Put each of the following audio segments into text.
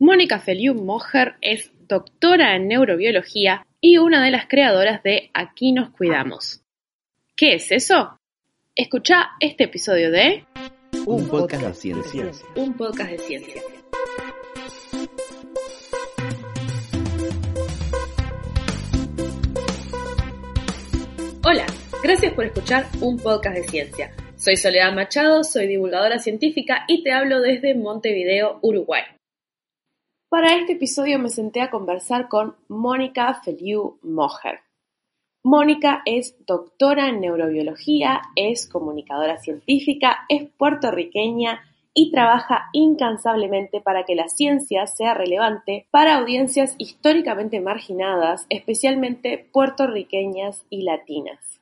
Mónica Feliu Moher es doctora en neurobiología y una de las creadoras de Aquí nos cuidamos. ¿Qué es eso? Escucha este episodio de Un podcast de ciencia. Un podcast de ciencia. Hola, gracias por escuchar un podcast de ciencia. Soy Soledad Machado, soy divulgadora científica y te hablo desde Montevideo, Uruguay. Para este episodio me senté a conversar con Mónica Feliu Moher. Mónica es doctora en neurobiología, es comunicadora científica, es puertorriqueña y trabaja incansablemente para que la ciencia sea relevante para audiencias históricamente marginadas, especialmente puertorriqueñas y latinas.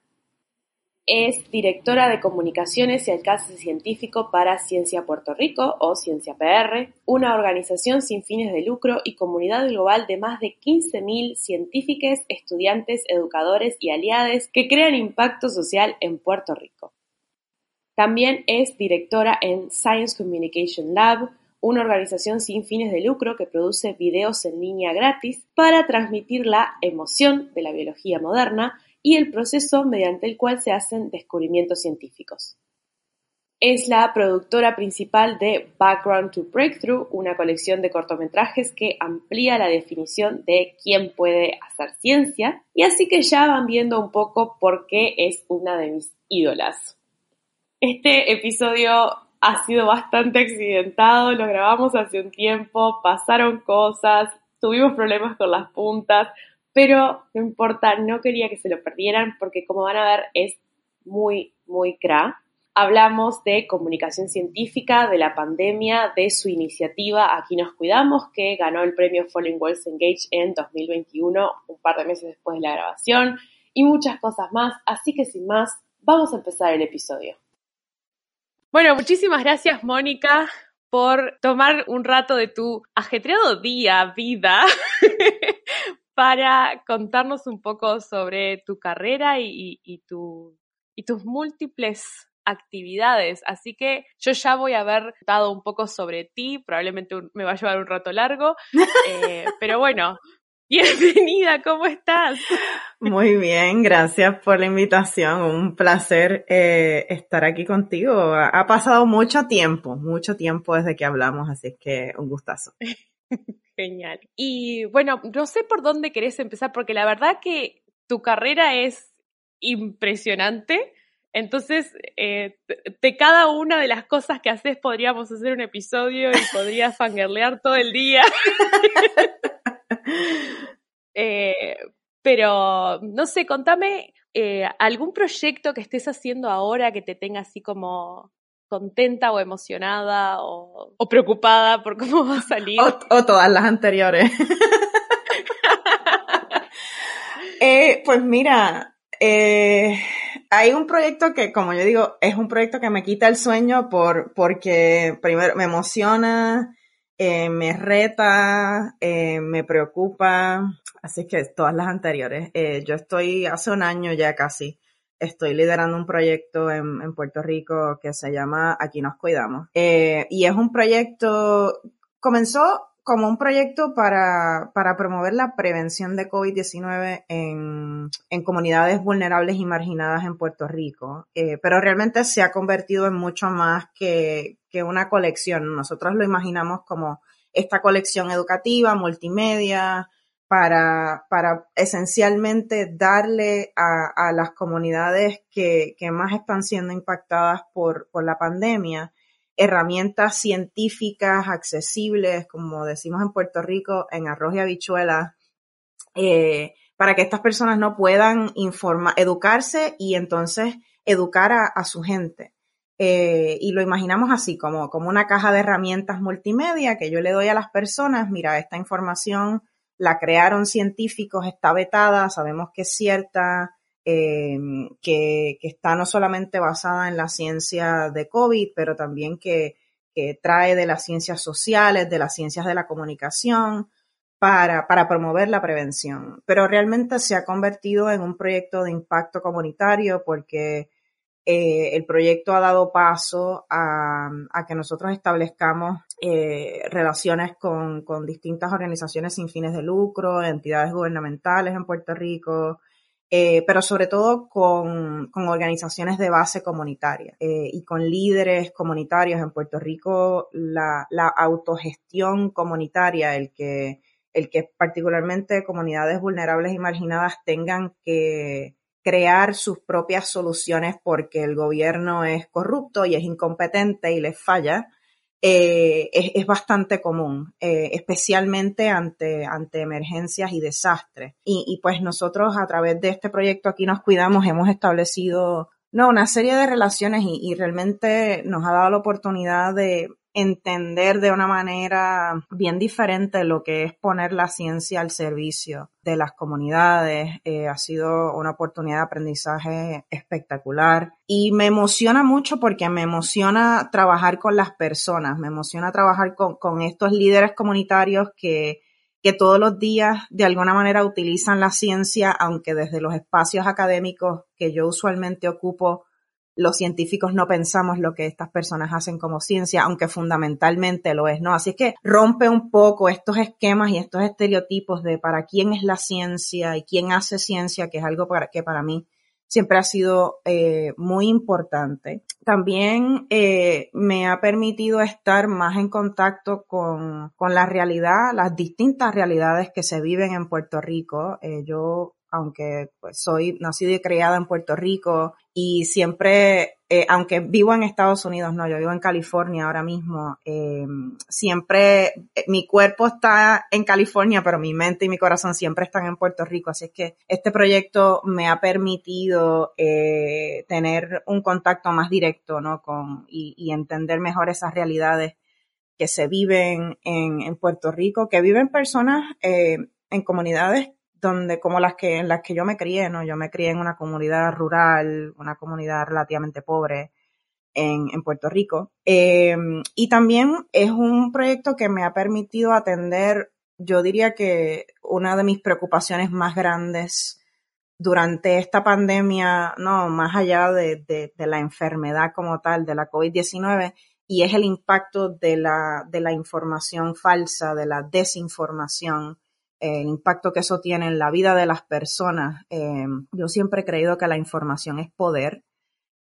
Es directora de comunicaciones y alcance científico para Ciencia Puerto Rico o Ciencia PR, una organización sin fines de lucro y comunidad global de más de 15.000 científicos, estudiantes, educadores y aliados que crean impacto social en Puerto Rico. También es directora en Science Communication Lab, una organización sin fines de lucro que produce videos en línea gratis para transmitir la emoción de la biología moderna y el proceso mediante el cual se hacen descubrimientos científicos. Es la productora principal de Background to Breakthrough, una colección de cortometrajes que amplía la definición de quién puede hacer ciencia, y así que ya van viendo un poco por qué es una de mis ídolas. Este episodio ha sido bastante accidentado, lo grabamos hace un tiempo, pasaron cosas, tuvimos problemas con las puntas, pero no importa, no quería que se lo perdieran porque como van a ver es muy, muy cra. Hablamos de comunicación científica, de la pandemia, de su iniciativa Aquí nos cuidamos, que ganó el premio Falling Walls Engage en 2021, un par de meses después de la grabación, y muchas cosas más. Así que sin más, vamos a empezar el episodio. Bueno, muchísimas gracias, Mónica, por tomar un rato de tu ajetreado día, vida, para contarnos un poco sobre tu carrera y, y, tu, y tus múltiples actividades. Así que yo ya voy a haber dado un poco sobre ti, probablemente me va a llevar un rato largo, eh, pero bueno. Bienvenida, ¿cómo estás? Muy bien, gracias por la invitación. Un placer eh, estar aquí contigo. Ha pasado mucho tiempo, mucho tiempo desde que hablamos, así que un gustazo. Genial. Y bueno, no sé por dónde querés empezar, porque la verdad que tu carrera es impresionante. Entonces, eh, de cada una de las cosas que haces podríamos hacer un episodio y podrías fangirlear todo el día. eh, pero, no sé, contame eh, algún proyecto que estés haciendo ahora que te tenga así como contenta o emocionada o, preocupada por cómo va a salir. O, todas las anteriores. Eh, pues mira, eh, hay un proyecto que, como yo digo, es un proyecto que me quita el sueño por, porque primero me emociona, eh, me reta, me preocupa, así que todas las anteriores. yo estoy hace un año ya casi estoy liderando un proyecto en, Puerto Rico que se llama Aquí nos cuidamos. Eh, y es un proyecto, comenzó como un proyecto para, para promover la prevención de COVID-19 en, en, comunidades vulnerables y marginadas en Puerto Rico, eh, pero realmente se ha convertido en mucho más que, que una colección. Nosotros lo imaginamos como esta colección educativa, multimedia, para, para esencialmente darle a, a las comunidades que, que, más están siendo impactadas por, por la pandemia herramientas científicas accesibles, como decimos en Puerto Rico, en arroz y habichuelas, eh, para que estas personas no puedan informar, educarse y entonces educar a, a su gente. eh, y lo imaginamos así, como, como una caja de herramientas multimedia que yo le doy a las personas, mira, esta información la crearon científicos, está vetada, sabemos que es cierta, eh, que, está no solamente basada en la ciencia de COVID, pero también que, trae de las ciencias sociales, de las ciencias de la comunicación, para, para promover la prevención. Pero realmente se ha convertido en un proyecto de impacto comunitario porque eh, el proyecto ha dado paso a, que nosotros establezcamos eh, relaciones con, distintas organizaciones sin fines de lucro, entidades gubernamentales en Puerto Rico, eh, pero sobre todo con, organizaciones de base comunitaria y con líderes comunitarios en Puerto Rico, la, la autogestión comunitaria, el que, el que particularmente comunidades vulnerables y marginadas tengan que crear sus propias soluciones porque el gobierno es corrupto y es incompetente y les falla, eh, es, bastante común, eh, especialmente ante, ante emergencias y desastres. Y, pues nosotros a través de este proyecto aquí nos cuidamos, hemos establecido no, una serie de relaciones y realmente nos ha dado la oportunidad de entender de una manera bien diferente lo que es poner la ciencia al servicio de las comunidades. Eh, ha sido una oportunidad de aprendizaje espectacular y me emociona mucho porque me emociona trabajar con las personas, me emociona trabajar con, con estos líderes comunitarios que que todos los días de alguna manera utilizan la ciencia, aunque desde los espacios académicos que yo usualmente ocupo los científicos no pensamos lo que estas personas hacen como ciencia, aunque fundamentalmente lo es, ¿no? Así que rompe un poco estos esquemas y estos estereotipos de para quién es la ciencia y quién hace ciencia, que es algo para, que para mí siempre ha sido eh, muy importante. También eh, me ha permitido estar más en contacto con, con, la realidad, las distintas realidades que se viven en Puerto Rico. Eh, yo aunque pues, soy nacida y criada en Puerto Rico y siempre, eh, aunque vivo en Estados Unidos, no, yo vivo en California ahora mismo, eh, siempre eh, mi cuerpo está en California, pero mi mente y mi corazón siempre están en Puerto Rico, así es que este proyecto me ha permitido tener un contacto más directo, ¿no? Con, y, entender mejor esas realidades que se viven en, en Puerto Rico, que viven personas en comunidades donde como las que en las que yo me crié, ¿no? Yo me crié en una comunidad rural, una comunidad relativamente pobre en, en Puerto Rico. Em, y también es un proyecto que me ha permitido atender, yo diría que una de mis preocupaciones más grandes durante esta pandemia, no, más allá de, de, de la enfermedad como tal, de la COVID-19, y es el impacto de la, de la información falsa, de la desinformación el impacto que eso tiene en la vida de las personas. Eh, yo siempre he creído que la información es poder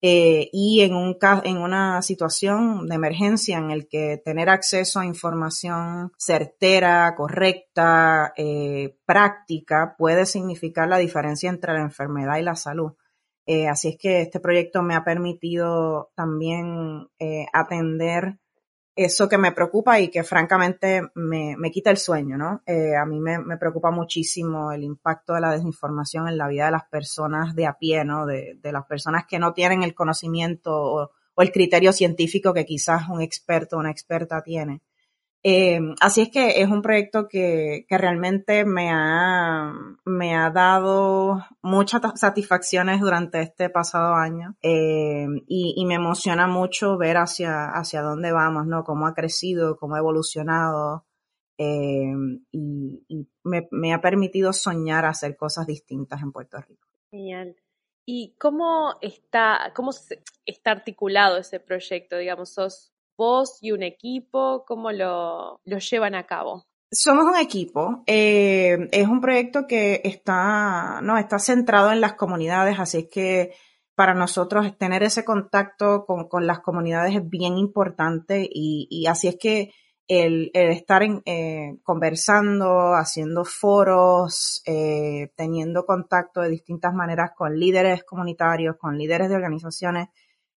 eh, y en, un, en una situación de emergencia en el que tener acceso a información certera, correcta, eh, práctica, puede significar la diferencia entre la enfermedad y la salud. así es que este proyecto me ha permitido también atender eso que me preocupa y que francamente me, me quita el sueño, ¿no? Eh, a mí me, me, preocupa muchísimo el impacto de la desinformación en la vida de las personas de a pie, ¿no? De, de las personas que no tienen el conocimiento o, o, el criterio científico que quizás un experto o una experta tiene. Eh, así es que es un proyecto que, que realmente me ha, me ha dado muchas satisfacciones durante este pasado año eh, y, me emociona mucho ver hacia, hacia dónde vamos, ¿no? Cómo ha crecido, cómo ha evolucionado eh, y, y me, me, ha permitido soñar hacer cosas distintas en Puerto Rico. Genial. ¿Y cómo está, cómo está articulado ese proyecto? Digamos, sos vos y un equipo? ¿Cómo lo, lo llevan a cabo? Somos un equipo. Eh, es un proyecto que está, no, está centrado en las comunidades, así que para nosotros tener ese contacto con, con las comunidades es bien importante y, y así es que el, el estar en, eh, conversando, haciendo foros, eh, teniendo contacto de distintas maneras con líderes comunitarios, con líderes de organizaciones,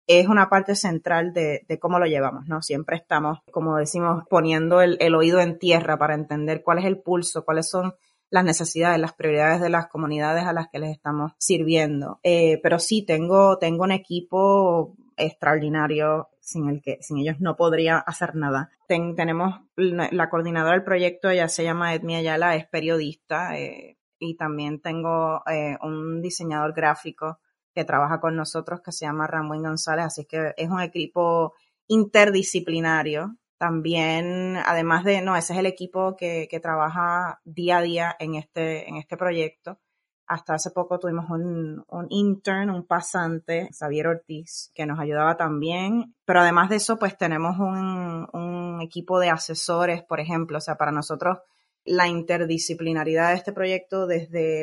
es una parte central de, de, cómo lo llevamos, ¿no? Siempre estamos, como decimos, poniendo el, el, oído en tierra para entender cuál es el pulso, cuáles son las necesidades, las prioridades de las comunidades a las que les estamos sirviendo. Eh, pero sí, tengo, tengo un equipo extraordinarios sin el que sin ellos no podría hacer nada. tenemos la coordinadora del proyecto, ella se llama Edmi Ayala, es periodista eh, y también tengo eh, un diseñador gráfico que trabaja con nosotros que se llama Ramón González, así que es un equipo interdisciplinario. También, además de, no, ese es el equipo que, que trabaja día a día en este, en este proyecto. Hasta hace poco tuvimos un, un, intern, un pasante, Xavier Ortiz, que nos ayudaba también. Pero además de eso, pues tenemos un, un equipo de asesores, por ejemplo. O sea, para nosotros la interdisciplinaridad de este proyecto desde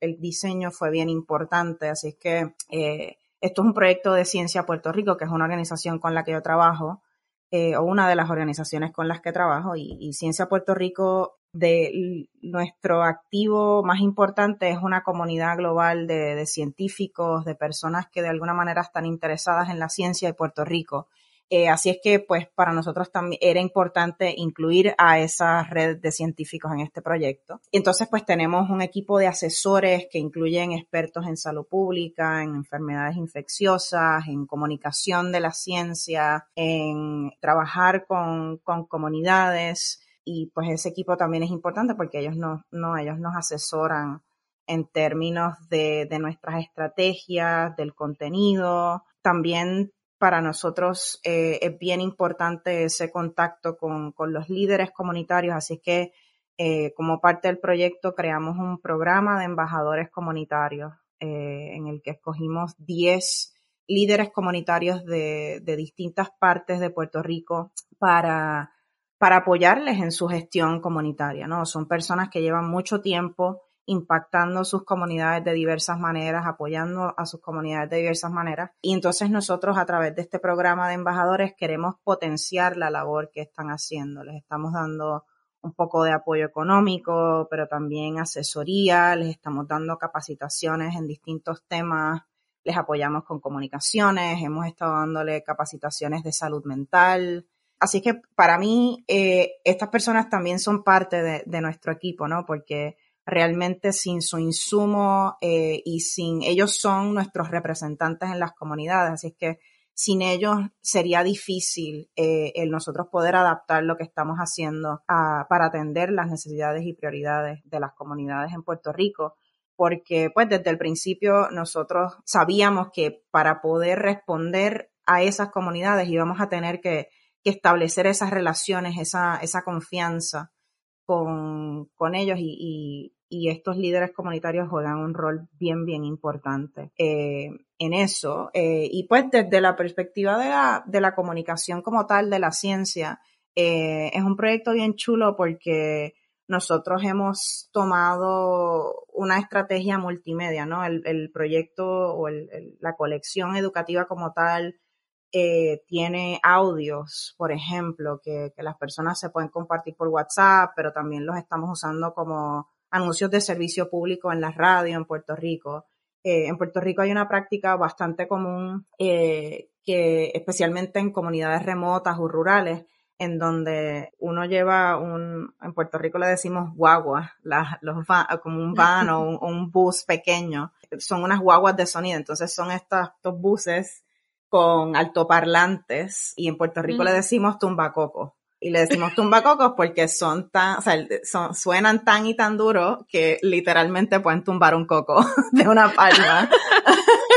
el, diseño fue bien importante. Así es que eh, esto es un proyecto de Ciencia Puerto Rico, que es una organización con la que yo trabajo, eh, o una de las organizaciones con las que trabajo. y Ciencia Puerto Rico de nuestro activo más importante es una comunidad global de, científicos, de personas que de alguna manera están interesadas en la ciencia de Puerto Rico. Eh, así es que, pues, para nosotros también era importante incluir a esa red de científicos en este proyecto. entonces, pues, tenemos un equipo de asesores que incluyen expertos en salud pública, en enfermedades infecciosas, en comunicación de la ciencia, en trabajar con, con comunidades, y pues ese equipo también es importante porque ellos no, no ellos nos asesoran en términos de, de nuestras estrategias, del contenido. También para nosotros eh, es bien importante ese contacto con, con, los líderes comunitarios, así que eh, como parte del proyecto creamos un programa de embajadores comunitarios eh, en el que escogimos 10 líderes comunitarios de, de distintas partes de Puerto Rico para para apoyarles en su gestión comunitaria, ¿no? Son personas que llevan mucho tiempo impactando sus comunidades de diversas maneras, apoyando a sus comunidades de diversas maneras. Y entonces nosotros a través de este programa de embajadores queremos potenciar la labor que están haciendo. Les estamos dando un poco de apoyo económico, pero también asesoría, les estamos dando capacitaciones en distintos temas, les apoyamos con comunicaciones, hemos estado dándole capacitaciones de salud mental, Así que para mí, eh, estas personas también son parte de, nuestro equipo, ¿no? Porque realmente sin su insumo eh, y sin ellos son nuestros representantes en las comunidades. Así es que sin ellos sería difícil eh, el nosotros poder adaptar lo que estamos haciendo para atender las necesidades y prioridades de las comunidades en Puerto Rico. Porque pues desde el principio nosotros sabíamos que para poder responder a esas comunidades íbamos a tener que que establecer esas relaciones, esa, esa confianza con, con ellos y, y, estos líderes comunitarios juegan un rol bien, bien importante eh, en eso. Eh, y pues desde la perspectiva de la, de la comunicación como tal, de la ciencia, eh, es un proyecto bien chulo porque nosotros hemos tomado una estrategia multimedia, ¿no? El, el proyecto o el, la colección educativa como tal eh, tiene audios, por ejemplo, que, las personas se pueden compartir por WhatsApp, pero también los estamos usando como anuncios de servicio público en la radio en Puerto Rico. Eh, en Puerto Rico hay una práctica bastante común que especialmente en comunidades remotas o rurales, en donde uno lleva un, en Puerto Rico le decimos guagua, los como un van o un, bus pequeño, son unas guaguas de sonido, entonces son estos, estos buses con altoparlantes y en Puerto Rico le decimos tumbacocos. Y le decimos tumbacocos porque son tan, o sea, son, suenan tan y tan duros que literalmente pueden tumbar un coco de una palma.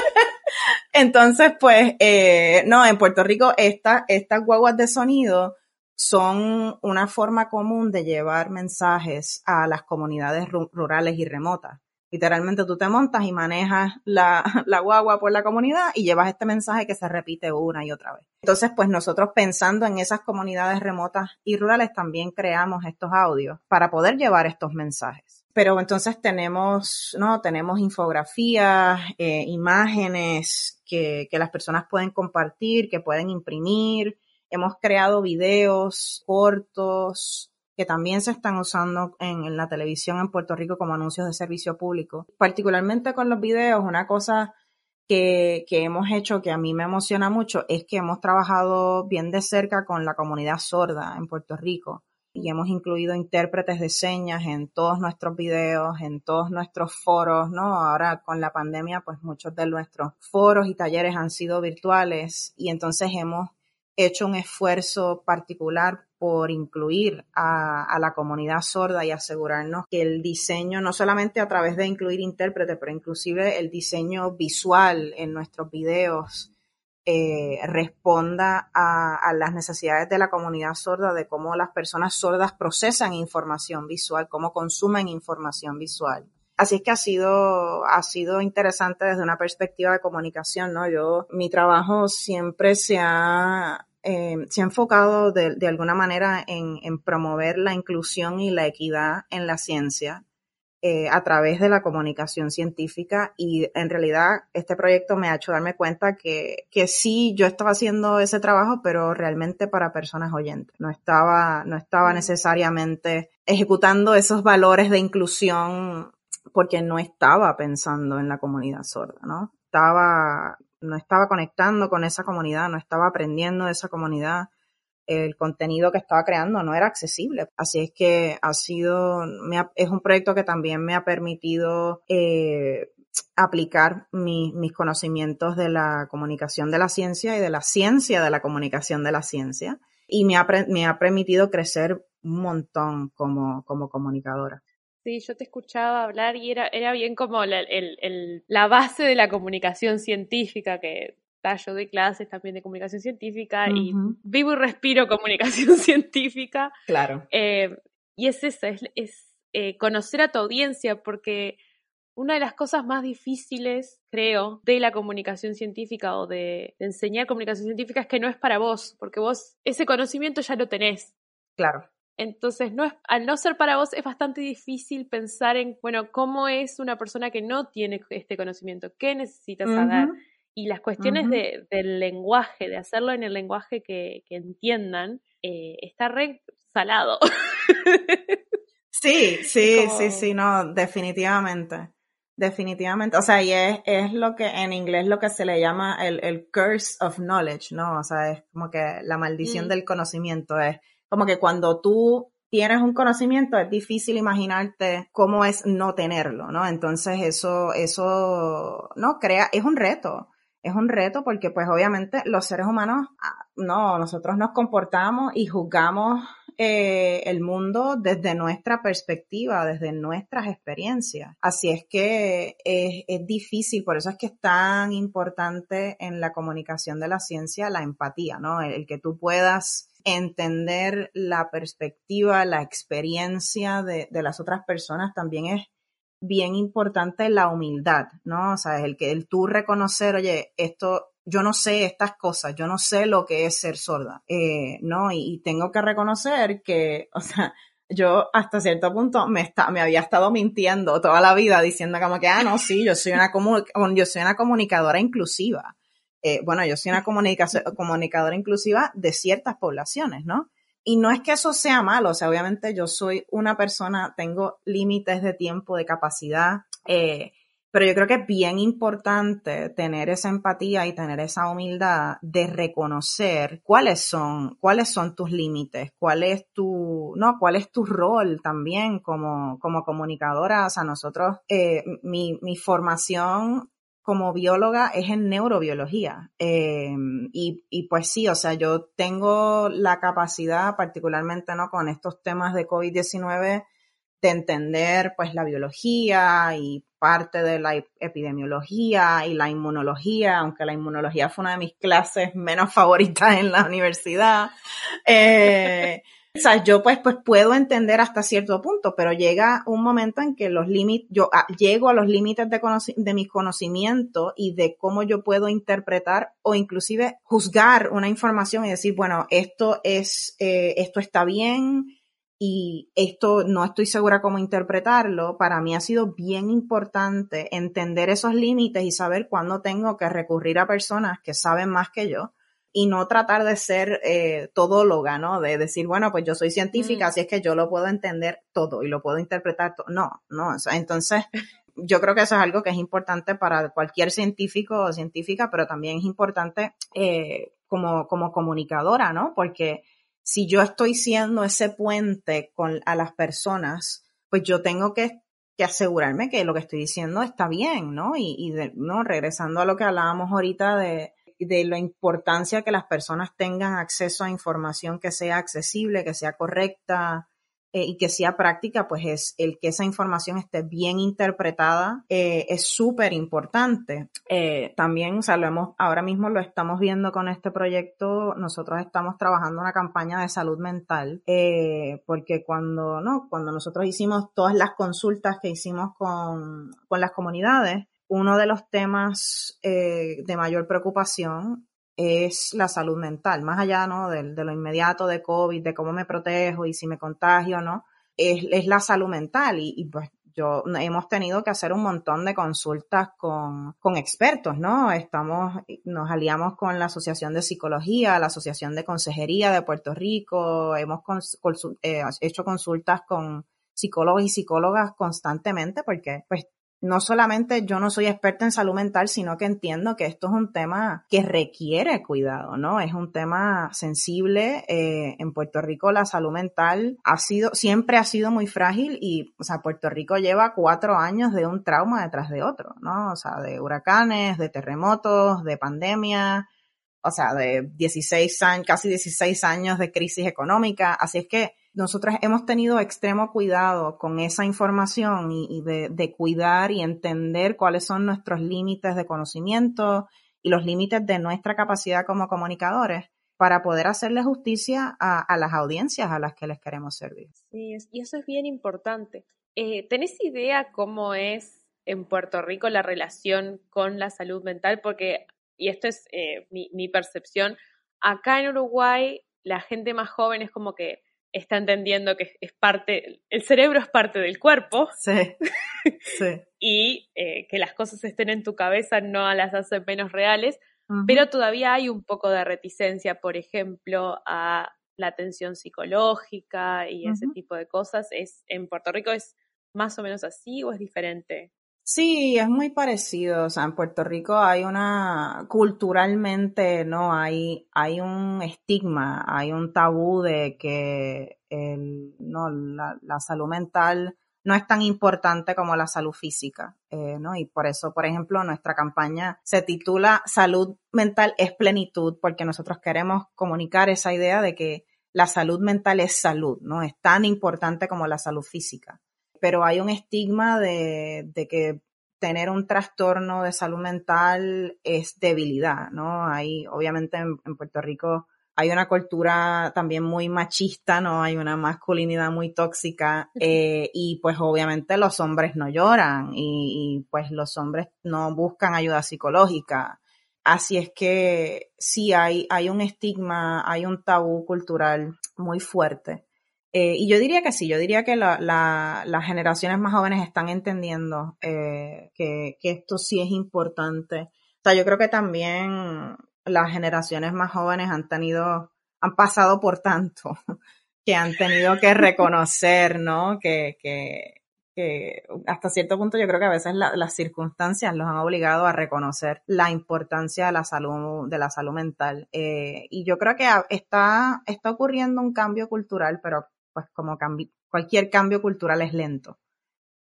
Entonces, pues, eh, no, en Puerto Rico esta, estas guaguas de sonido son una forma común de llevar mensajes a las comunidades rurales y remotas. Literalmente tú te montas y manejas la, la, guagua por la comunidad y llevas este mensaje que se repite una y otra vez. Entonces, pues nosotros pensando en esas comunidades remotas y rurales también creamos estos audios para poder llevar estos mensajes. Pero entonces tenemos, ¿no? Tenemos infografías, eh, imágenes que, que las personas pueden compartir, que pueden imprimir. Hemos creado videos cortos, que también se están usando en, la televisión en Puerto Rico como anuncios de servicio público. Particularmente con los videos, una cosa que, que, hemos hecho que a mí me emociona mucho es que hemos trabajado bien de cerca con la comunidad sorda en Puerto Rico. y hemos incluido intérpretes de señas en todos nuestros videos, en todos nuestros foros, ¿no? Ahora con la pandemia, pues muchos de nuestros foros y talleres han sido virtuales y entonces hemos hecho un esfuerzo particular por incluir a, la comunidad sorda y asegurarnos que el diseño, no solamente a través de incluir intérpretes, pero inclusive el diseño visual en nuestros videos, eh, responda a, las necesidades de la comunidad sorda, de cómo las personas sordas procesan información visual, cómo consumen información visual. Así es que ha sido, ha sido interesante desde una perspectiva de comunicación, ¿no? Yo, mi trabajo siempre se ha, eh, se ha enfocado de, de alguna manera en, en, promover la inclusión y la equidad en la ciencia eh, a través de la comunicación científica y en realidad este proyecto me ha hecho darme cuenta que, que sí, yo estaba haciendo ese trabajo, pero realmente para personas oyentes. No estaba, no estaba mm. necesariamente ejecutando esos valores de inclusión porque no estaba pensando en la comunidad sorda, ¿no? Estaba, no estaba conectando con esa comunidad, no estaba aprendiendo de esa comunidad, el contenido que estaba creando no era accesible. Así es que ha sido, es un proyecto que también me ha permitido eh, aplicar mis conocimientos de la comunicación de la ciencia y de la ciencia de la comunicación de la ciencia. Y me ha, me ha permitido crecer un montón como, como comunicadora. Sí, yo te escuchaba hablar y era, era bien como la, el, la base de la comunicación científica que yo doy clases también de comunicación científica y vivo y respiro comunicación científica. Claro. Eh, y es eso, es, eh, conocer a tu audiencia, porque una de las cosas más difíciles, creo, de la comunicación científica o de, enseñar comunicación científica es que no es para vos, porque vos ese conocimiento ya lo tenés. Claro. Entonces, no es, al no ser para vos, es bastante difícil pensar en, bueno, cómo es una persona que no tiene este conocimiento, qué necesitas saber y las cuestiones de, del lenguaje, de hacerlo en el lenguaje que, que entiendan, eh, está re salado. Sí, sí, sí, sí, no, definitivamente. Definitivamente. O sea, y es, es lo que en inglés lo que se le llama el, el curse of knowledge, ¿no? O sea, es como que la maldición mm. del conocimiento. Es como que cuando tú tienes un conocimiento, es difícil imaginarte cómo es no tenerlo, ¿no? Entonces eso, eso, no, crea, es un reto es un reto porque pues obviamente los seres humanos, ah, no, nosotros nos comportamos y juzgamos eh, el mundo desde nuestra perspectiva, desde nuestras experiencias. Así es que es, es, difícil, por eso es que es tan importante en la comunicación de la ciencia la empatía, ¿no? el que tú puedas entender la perspectiva, la experiencia de, de, las otras personas también es bien importante la humildad, ¿no? O sea, el que el tú reconocer, oye, esto, yo no sé estas cosas, yo no sé lo que es ser sorda, eh, ¿no? Y, tengo que reconocer que, o sea, yo hasta cierto punto me, está, me había estado mintiendo toda la vida diciendo como que, ah, no, sí, yo soy una, yo soy una comunicadora inclusiva. Eh, bueno, yo soy una comunicadora inclusiva de ciertas poblaciones, ¿no? Y no es que eso sea malo, o sea, obviamente yo soy una persona, tengo límites de tiempo, de capacidad, eh, pero yo creo que es bien importante tener esa empatía y tener esa humildad de reconocer cuáles son, cuáles son tus límites, cuál es tu, no, cuál es tu rol también como, como comunicadora. O sea, nosotros, eh, mi, mi formación como bióloga es en neurobiología. Eh, y, y, pues sí, o sea, yo tengo la capacidad, particularmente ¿no? con estos temas de COVID-19, de entender pues la biología y parte de la epidemiología y la inmunología, aunque la inmunología fue una de mis clases menos favoritas en la universidad. Eh, o sea, yo pues, pues puedo entender hasta cierto punto, pero llega un momento en que los límites, yo ah, llego a los límites de, de mis conocimientos y de cómo yo puedo interpretar o inclusive juzgar una información y decir, bueno, esto es, eh, esto está bien y esto no estoy segura cómo interpretarlo. Para mí ha sido bien importante entender esos límites y saber cuándo tengo que recurrir a personas que saben más que yo y no tratar de ser eh, todóloga, ¿no? De decir, bueno, pues yo soy científica, mm. así es que yo lo puedo entender todo y lo puedo interpretar todo. No, no, o sea, entonces yo creo que eso es algo que es importante para cualquier científico o científica, pero también es importante eh, como, como comunicadora, ¿no? Porque si yo estoy siendo ese puente con, a las personas, pues yo tengo que, asegurarme que lo que estoy diciendo está bien, ¿no? Y, y no, regresando a lo que hablábamos ahorita de, de la importancia que las personas tengan acceso a información que sea accesible, que sea correcta, eh, y que sea práctica, pues es el que esa información esté bien interpretada eh, es súper importante. Eh, también, o ahora mismo lo estamos viendo con este proyecto, nosotros estamos trabajando una campaña de salud mental, porque cuando, no, cuando nosotros hicimos todas las consultas que hicimos con, con las comunidades, uno de los temas de mayor preocupación es la salud mental, más allá ¿no? de, lo inmediato de COVID, de cómo me protejo y si me contagio o no, es, es, la salud mental y, pues yo hemos tenido que hacer un montón de consultas con, con, expertos, ¿no? Estamos, nos aliamos con la Asociación de Psicología, la Asociación de Consejería de Puerto Rico, hemos eh, hecho consultas con psicólogos y psicólogas constantemente porque pues no solamente yo no soy experta en salud mental, sino que entiendo que esto es un tema que requiere cuidado, ¿no? Es un tema sensible. Eh, en Puerto Rico la salud mental ha sido, siempre ha sido muy frágil y, o sea, Puerto Rico lleva cuatro años de un trauma detrás de otro, ¿no? O sea, de huracanes, de terremotos, de pandemia, o sea, de 16 años, casi 16 años de crisis económica. Así es que nosotros hemos tenido extremo cuidado con esa información y, de, cuidar y entender cuáles son nuestros límites de conocimiento y los límites de nuestra capacidad como comunicadores para poder hacerle justicia a, las audiencias a las que les queremos servir. Sí, y eso es bien importante. Eh, ¿Tenés idea cómo es en Puerto Rico la relación con la salud mental? Porque, y esto es eh, mi percepción, acá en Uruguay la gente más joven es como que está entendiendo que es parte, el cerebro es parte del cuerpo. Sí. sí. y eh, que las cosas estén en tu cabeza no las hace menos reales, pero todavía hay un poco de reticencia, por ejemplo, a la atención psicológica y ese tipo de cosas. Es, ¿En Puerto Rico es más o menos así o es diferente? Sí, es muy parecido. O sea, en Puerto Rico hay una, culturalmente, ¿no? Hay, hay un estigma, hay un tabú de que el, no, la, salud mental no es tan importante como la salud física, eh, ¿no? Y por eso, por ejemplo, nuestra campaña se titula Salud mental es plenitud, porque nosotros queremos comunicar esa idea de que la salud mental es salud, ¿no? Es tan importante como la salud física pero hay un estigma de, que tener un trastorno de salud mental es debilidad, ¿no? Hay, obviamente en, Puerto Rico hay una cultura también muy machista, ¿no? Hay una masculinidad muy tóxica eh, y pues obviamente los hombres no lloran y, y, pues los hombres no buscan ayuda psicológica. Así es que sí hay, hay un estigma, hay un tabú cultural muy fuerte eh, y yo diría que sí, yo diría que las generaciones más jóvenes están entendiendo eh, que, esto sí es importante. O sea, yo creo que también las generaciones más jóvenes han tenido, han pasado por tanto, que han tenido que reconocer, ¿no? Que, que, hasta cierto punto yo creo que a veces las circunstancias los han obligado a reconocer la importancia de la salud, de la salud mental. Eh, y yo creo que está, está ocurriendo un cambio cultural, pero pues como cualquier cambio cultural es lento.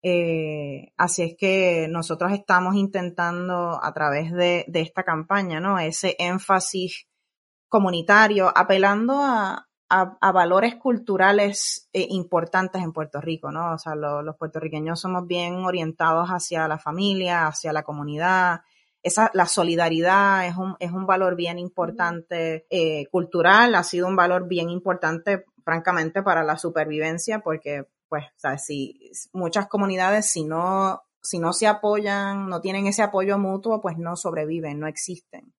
Eh, así es que nosotros estamos intentando a través de, esta campaña, ¿no? Ese énfasis comunitario, apelando a, valores culturales eh, importantes en Puerto Rico, ¿no? O sea, los puertorriqueños somos bien orientados hacia la familia, hacia la comunidad. Esa, la solidaridad es un, es un valor bien importante eh, cultural, ha sido un valor bien importante francamente, para la supervivencia, porque, pues, o si muchas comunidades, si no, si no se apoyan, no tienen ese apoyo mutuo, pues no sobreviven, no existen.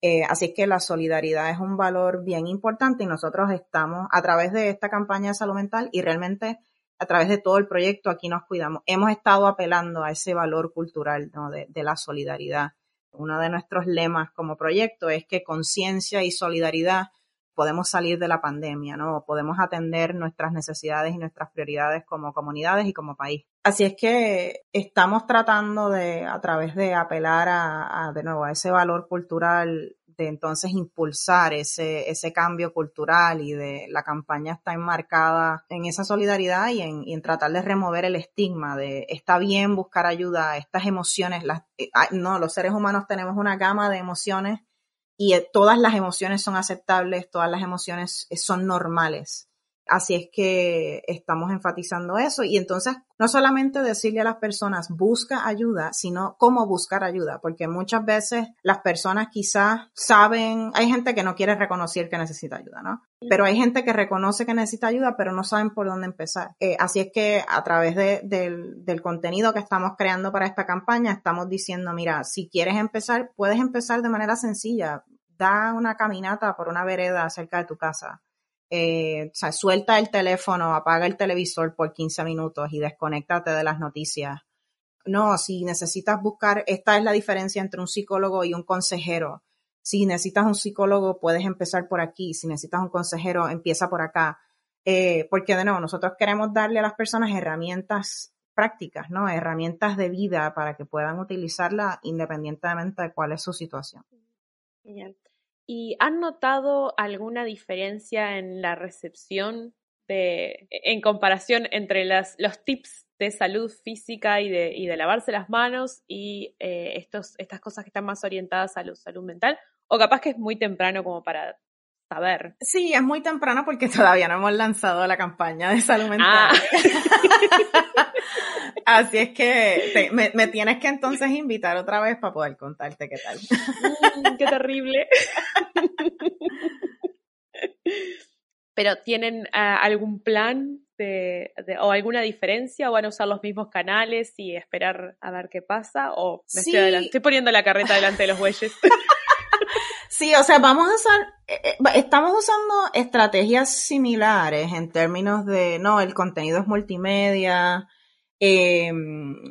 Eh, así es que la solidaridad es un valor bien importante y nosotros estamos a través de esta campaña de salud mental y realmente a través de todo el proyecto aquí nos cuidamos. Hemos estado apelando a ese valor cultural de, de la solidaridad. Uno de nuestros lemas como proyecto es que conciencia y solidaridad podemos salir de la pandemia, ¿no? Podemos atender nuestras necesidades y nuestras prioridades como comunidades y como país. Así es que estamos tratando de, a través de apelar a, de nuevo, a ese valor cultural de entonces impulsar ese, ese cambio cultural y de la campaña está enmarcada en esa solidaridad y en, en tratar de remover el estigma de está bien buscar ayuda, estas emociones, las, eh, no, los seres humanos tenemos una gama de emociones y eh, todas las emociones son aceptables, todas las emociones eh, son normales. Así es que estamos enfatizando eso y entonces no solamente decirle a las personas busca ayuda, sino cómo buscar ayuda, porque muchas veces las personas quizás saben, hay gente que no quiere reconocer que necesita ayuda, ¿no? Pero hay gente que reconoce que necesita ayuda, pero no saben por dónde empezar. Eh, así es que a través de, del, del contenido que estamos creando para esta campaña, estamos diciendo, mira, si quieres empezar, puedes empezar de manera sencilla. Da una caminata por una vereda cerca de tu casa eh, o sea, suelta el teléfono, apaga el televisor por 15 minutos y desconéctate de las noticias. No, si necesitas buscar, esta es la diferencia entre un psicólogo y un consejero. Si necesitas un psicólogo, puedes empezar por aquí. Si necesitas un consejero, empieza por acá. Eh, porque de nuevo, nosotros queremos darle a las personas herramientas prácticas, ¿no? Herramientas de vida para que puedan utilizarla independientemente de cuál es su situación. ¿Y han notado alguna diferencia en la recepción de, en comparación entre las, los tips de salud física y de, y de lavarse las manos y eh, estos, estas cosas que están más orientadas a la salud mental? O capaz que es muy temprano como para saber. Sí, es muy temprano porque todavía no hemos lanzado la campaña de salud mental. Ah. Así es que me, tienes que entonces invitar otra vez para poder contarte qué tal. Mm, qué terrible. Pero ¿tienen ah, algún plan de, o alguna diferencia o van a usar los mismos canales y esperar a ver qué pasa? ¿O me estoy, estoy poniendo la carreta delante de los bueyes? Sí, o sea, vamos a usar, eh, eh, estamos usando estrategias similares en términos de, no, el contenido es multimedia, eh,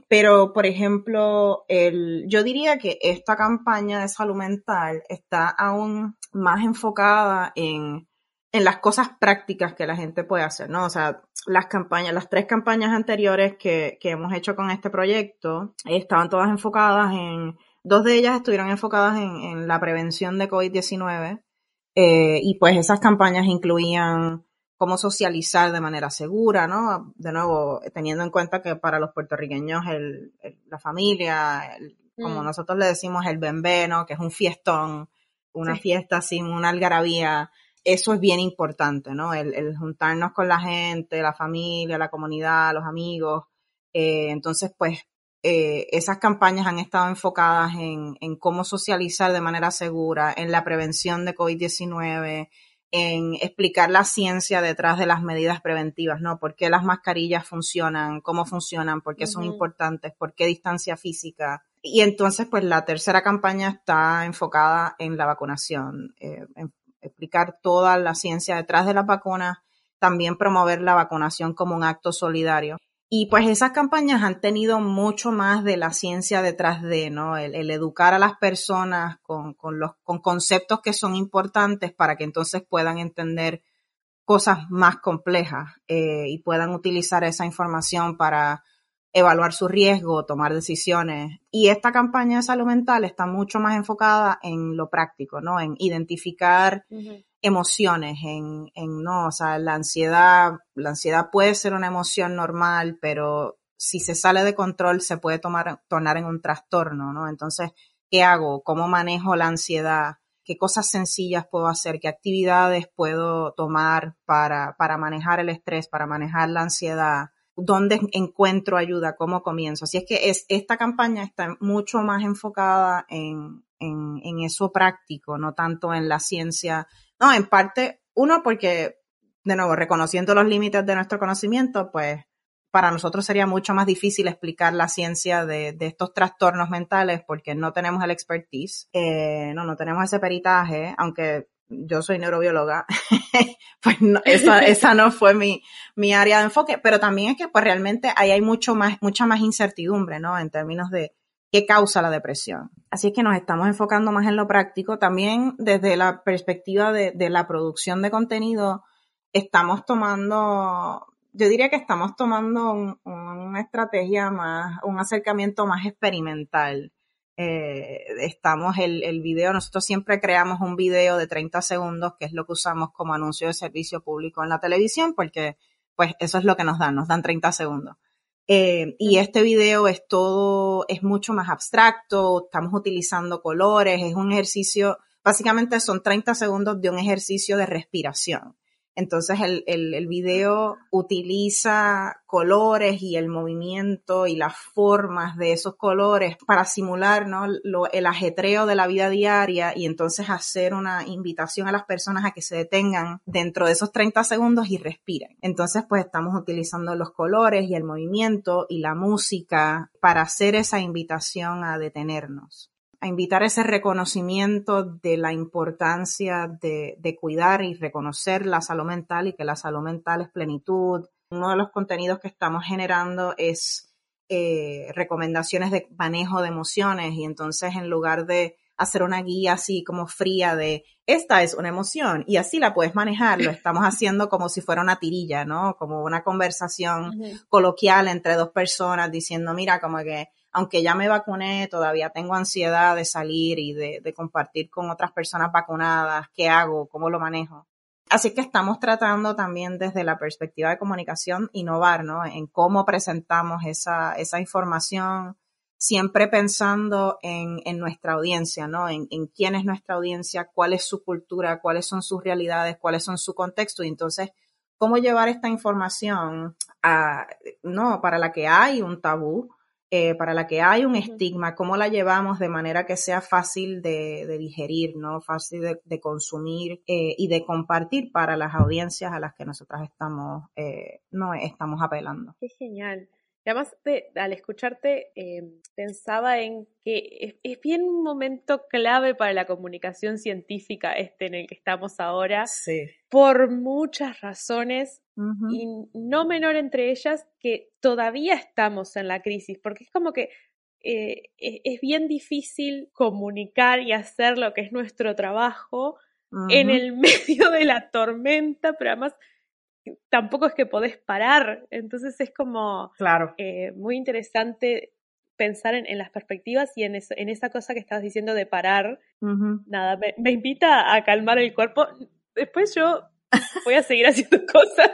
pero, por ejemplo, el, yo diría que esta campaña de salud mental está aún más enfocada en, en las cosas prácticas que la gente puede hacer, ¿no? O sea, las campañas, las tres campañas anteriores que, que hemos hecho con este proyecto estaban todas enfocadas en Dos de ellas estuvieron enfocadas en, la prevención de COVID-19 eh, y pues esas campañas incluían cómo socializar de manera segura, ¿no? De nuevo, teniendo en cuenta que para los puertorriqueños el, la familia, como mm. nosotros le decimos el bembeno, que es un fiestón, una fiesta sin una algarabía, eso es bien importante, ¿no? El, juntarnos con la gente, la familia, la comunidad, los amigos. Eh, entonces, pues eh, esas campañas han estado enfocadas en, cómo socializar de manera segura, en la prevención de COVID-19, en explicar la ciencia detrás de las medidas preventivas, ¿no? ¿Por qué las mascarillas funcionan? ¿Cómo funcionan? ¿Por qué son importantes? ¿Por qué distancia física? Y entonces, pues la tercera campaña está enfocada en la vacunación, eh, en explicar toda la ciencia detrás de las vacunas, también promover la vacunación como un acto solidario y pues esas campañas han tenido mucho más de la ciencia detrás de, ¿no? El, educar a las personas con, con, los, con conceptos que son importantes para que entonces puedan entender cosas más complejas eh, y puedan utilizar esa información para evaluar su riesgo, tomar decisiones. Y esta campaña de salud mental está mucho más enfocada en lo práctico, ¿no? En identificar emociones, en, en, no, o sea, la ansiedad, la ansiedad puede ser una emoción normal, pero si se sale de control se puede tomar, tornar en un trastorno, ¿no? Entonces, ¿qué hago? ¿Cómo manejo la ansiedad? ¿Qué cosas sencillas puedo hacer? ¿Qué actividades puedo tomar para, para manejar el estrés, para manejar la ansiedad? ¿Dónde encuentro ayuda? ¿Cómo comienzo? Así es que es, esta campaña está mucho más enfocada en, en, en eso práctico, no tanto en la ciencia no, en parte, uno, porque, de nuevo, reconociendo los límites de nuestro conocimiento, pues para nosotros sería mucho más difícil explicar la ciencia de, estos trastornos mentales porque no tenemos el expertise, eh, no, no tenemos ese peritaje, aunque yo soy neurobióloga, pues esa, esa no fue mi, mi área de enfoque, pero también es que pues realmente ahí hay mucho más, mucha más incertidumbre, ¿no? En términos de qué causa la depresión. Así es que nos estamos enfocando más en lo práctico. También desde la perspectiva de, la producción de contenido, estamos tomando, yo diría que estamos tomando una estrategia más, un acercamiento más experimental. Eh, estamos el, el video, nosotros siempre creamos un video de 30 segundos, que es lo que usamos como anuncio de servicio público en la televisión, porque pues eso es lo que nos dan, nos dan 30 segundos. Eh, y este video es todo, es mucho más abstracto, estamos utilizando colores, es un ejercicio, básicamente son 30 segundos de un ejercicio de respiración. Entonces el, el, video utiliza colores y el movimiento y las formas de esos colores para simular ¿no? El ajetreo de la vida diaria y entonces hacer una invitación a las personas a que se detengan dentro de esos 30 segundos y respiren. Entonces pues estamos utilizando los colores y el movimiento y la música para hacer esa invitación a detenernos a invitar ese reconocimiento de la importancia de, de, cuidar y reconocer la salud mental y que la salud mental es plenitud. Uno de los contenidos que estamos generando es eh, recomendaciones de manejo de emociones y entonces en lugar de hacer una guía así como fría de esta es una emoción y así la puedes manejar, lo estamos haciendo como si fuera una tirilla, ¿no? Como una conversación uh -huh. coloquial entre dos personas diciendo, mira, como que aunque ya me vacuné, todavía tengo ansiedad de salir y de, de, compartir con otras personas vacunadas, qué hago, cómo lo manejo. Así que estamos tratando también desde la perspectiva de comunicación innovar, ¿no? En cómo presentamos esa, esa información, siempre pensando en, en nuestra audiencia, ¿no? En, en, quién es nuestra audiencia, cuál es su cultura, cuáles son sus realidades, cuáles son su contexto y entonces cómo llevar esta información a, no, para la que hay un tabú, eh, para la que hay un estigma, cómo la llevamos de manera que sea fácil de, de digerir, ¿no? Fácil de, de consumir eh, y de compartir para las audiencias a las que nosotras estamos, eh, no estamos apelando. Qué genial. Y además, de, al escucharte, eh, pensaba en que es, es, bien un momento clave para la comunicación científica este en el que estamos ahora, sí. por muchas razones, uh -huh. y no menor entre ellas que todavía estamos en la crisis, porque es como que eh, es bien difícil comunicar y hacer lo que es nuestro trabajo uh -huh. en el medio de la tormenta, pero además tampoco es que podés parar. Entonces es como claro. eh, muy interesante pensar en, en, las perspectivas y en, eso, en esa cosa que estabas diciendo de parar. Uh -huh. Nada, me, me, invita a calmar el cuerpo. Después yo voy a seguir haciendo cosas.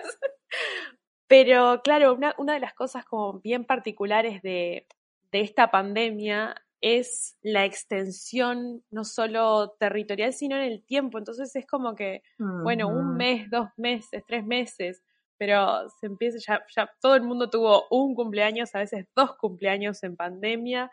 Pero claro, una, una de las cosas como bien particulares de, de esta pandemia es la extensión no solo territorial, sino en el tiempo. Entonces es como que, uh -huh. bueno, un mes, dos meses, tres meses, pero se empieza ya, ya, todo el mundo tuvo un cumpleaños, a veces dos cumpleaños en pandemia,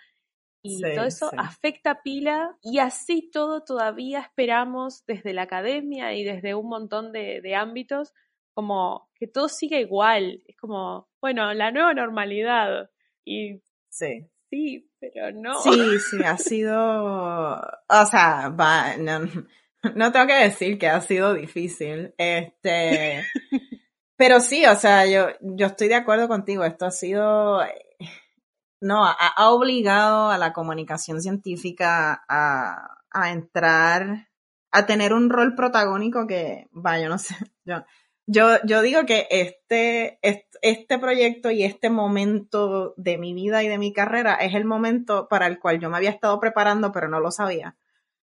y sí, todo eso sí. afecta pila, y así todo todavía esperamos desde la academia y desde un montón de, de ámbitos, como que todo siga igual. Es como, bueno, la nueva normalidad. Y sí sí, pero no. Sí, sí, ha sido, o sea, va, no, no tengo que decir que ha sido difícil, este, pero sí, o sea, yo, yo estoy de acuerdo contigo, esto ha sido, no, ha, ha obligado a la comunicación científica a, a entrar, a tener un rol protagónico que, va, yo no sé, yo, yo, yo digo que este, este proyecto y este momento de mi vida y de mi carrera es el momento para el cual yo me había estado preparando, pero no lo sabía.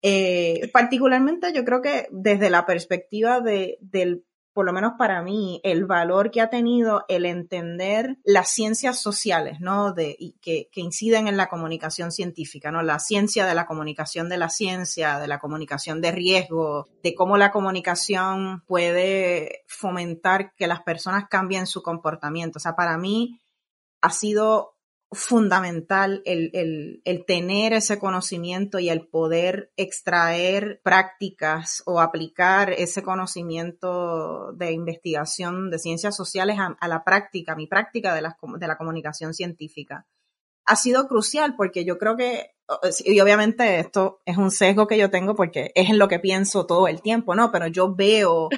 Eh, particularmente yo creo que desde la perspectiva de, del por lo menos para mí, el valor que ha tenido el entender las ciencias sociales, ¿no? De, y que, que inciden en la comunicación científica, ¿no? La ciencia de la comunicación de la ciencia, de la comunicación de riesgo, de cómo la comunicación puede fomentar que las personas cambien su comportamiento. O sea, para mí ha sido fundamental el, el, tener ese conocimiento y el poder extraer prácticas o aplicar ese conocimiento de investigación de ciencias sociales a, la práctica, mi práctica de la, de la comunicación científica. Ha sido crucial porque yo creo que, y obviamente esto es un sesgo que yo tengo porque es en lo que pienso todo el tiempo, ¿no? Pero yo veo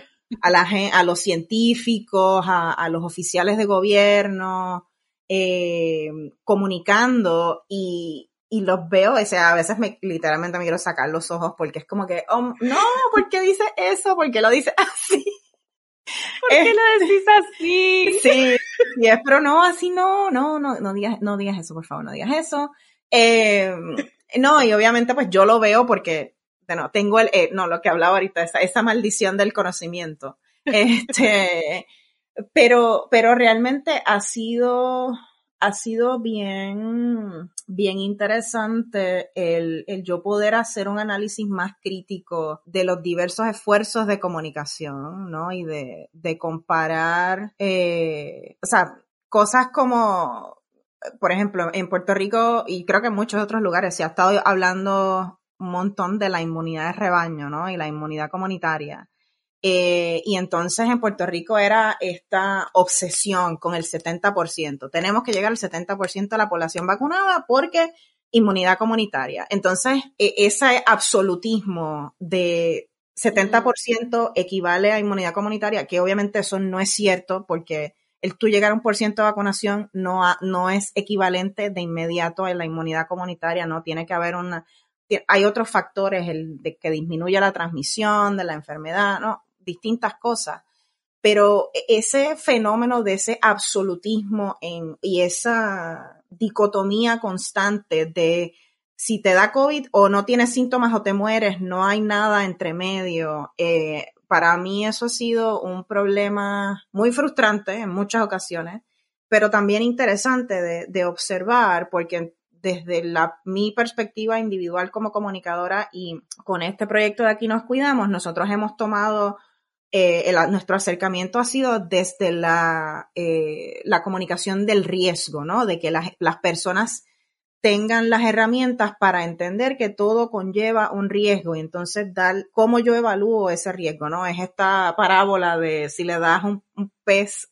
a, los científicos, a los oficiales de gobierno, eh, comunicando y, y los veo, o sea, a veces me, literalmente me quiero sacar los ojos porque es como que, oh, no, ¿por qué dice eso? ¿Por qué lo dice así? ¿Por qué lo decís así? Sí, y es, pero no, así no, no, no, no digas, no digas eso, por favor, no digas eso. Eh, no, y obviamente pues yo lo veo porque, bueno, tengo el, eh, no, lo que hablaba ahorita, esa, esa maldición del conocimiento. Este, pero, pero realmente ha sido, ha sido bien, bien interesante el, el, yo poder hacer un análisis más crítico de los diversos esfuerzos de comunicación, ¿no? Y de, de comparar, eh, o sea, cosas como, por ejemplo, en Puerto Rico y creo que en muchos otros lugares se ha estado hablando un montón de la inmunidad de rebaño, ¿no? Y la inmunidad comunitaria. Eh, y entonces en Puerto Rico era esta obsesión con el 70%. Tenemos que llegar al 70% de la población vacunada porque inmunidad comunitaria. Entonces, e, ese absolutismo de 70% equivale a inmunidad comunitaria, que obviamente eso no es cierto porque el tú llegar a un por ciento de vacunación no, no es equivalente de inmediato a la inmunidad comunitaria, no tiene que haber una, hay otros factores, el de que disminuya la transmisión de la enfermedad, ¿no? Distintas cosas, pero e, ese fenómeno de ese absolutismo en, y esa dicotomía constante de si te da COVID o no tienes síntomas o te mueres, no hay nada entre medio. Eh, para mí eso ha sido un problema muy frustrante en muchas ocasiones, pero también interesante de, de observar porque desde la, mi perspectiva individual como comunicadora y con este proyecto de aquí nos cuidamos, nosotros hemos tomado eh, nuestro acercamiento ha sido desde la, eh, la comunicación del riesgo, ¿no? De que las, las personas tengan las herramientas para entender que todo conlleva un riesgo y entonces dar cómo yo evalúo ese riesgo, ¿no? Es esta parábola de si le das un, un pez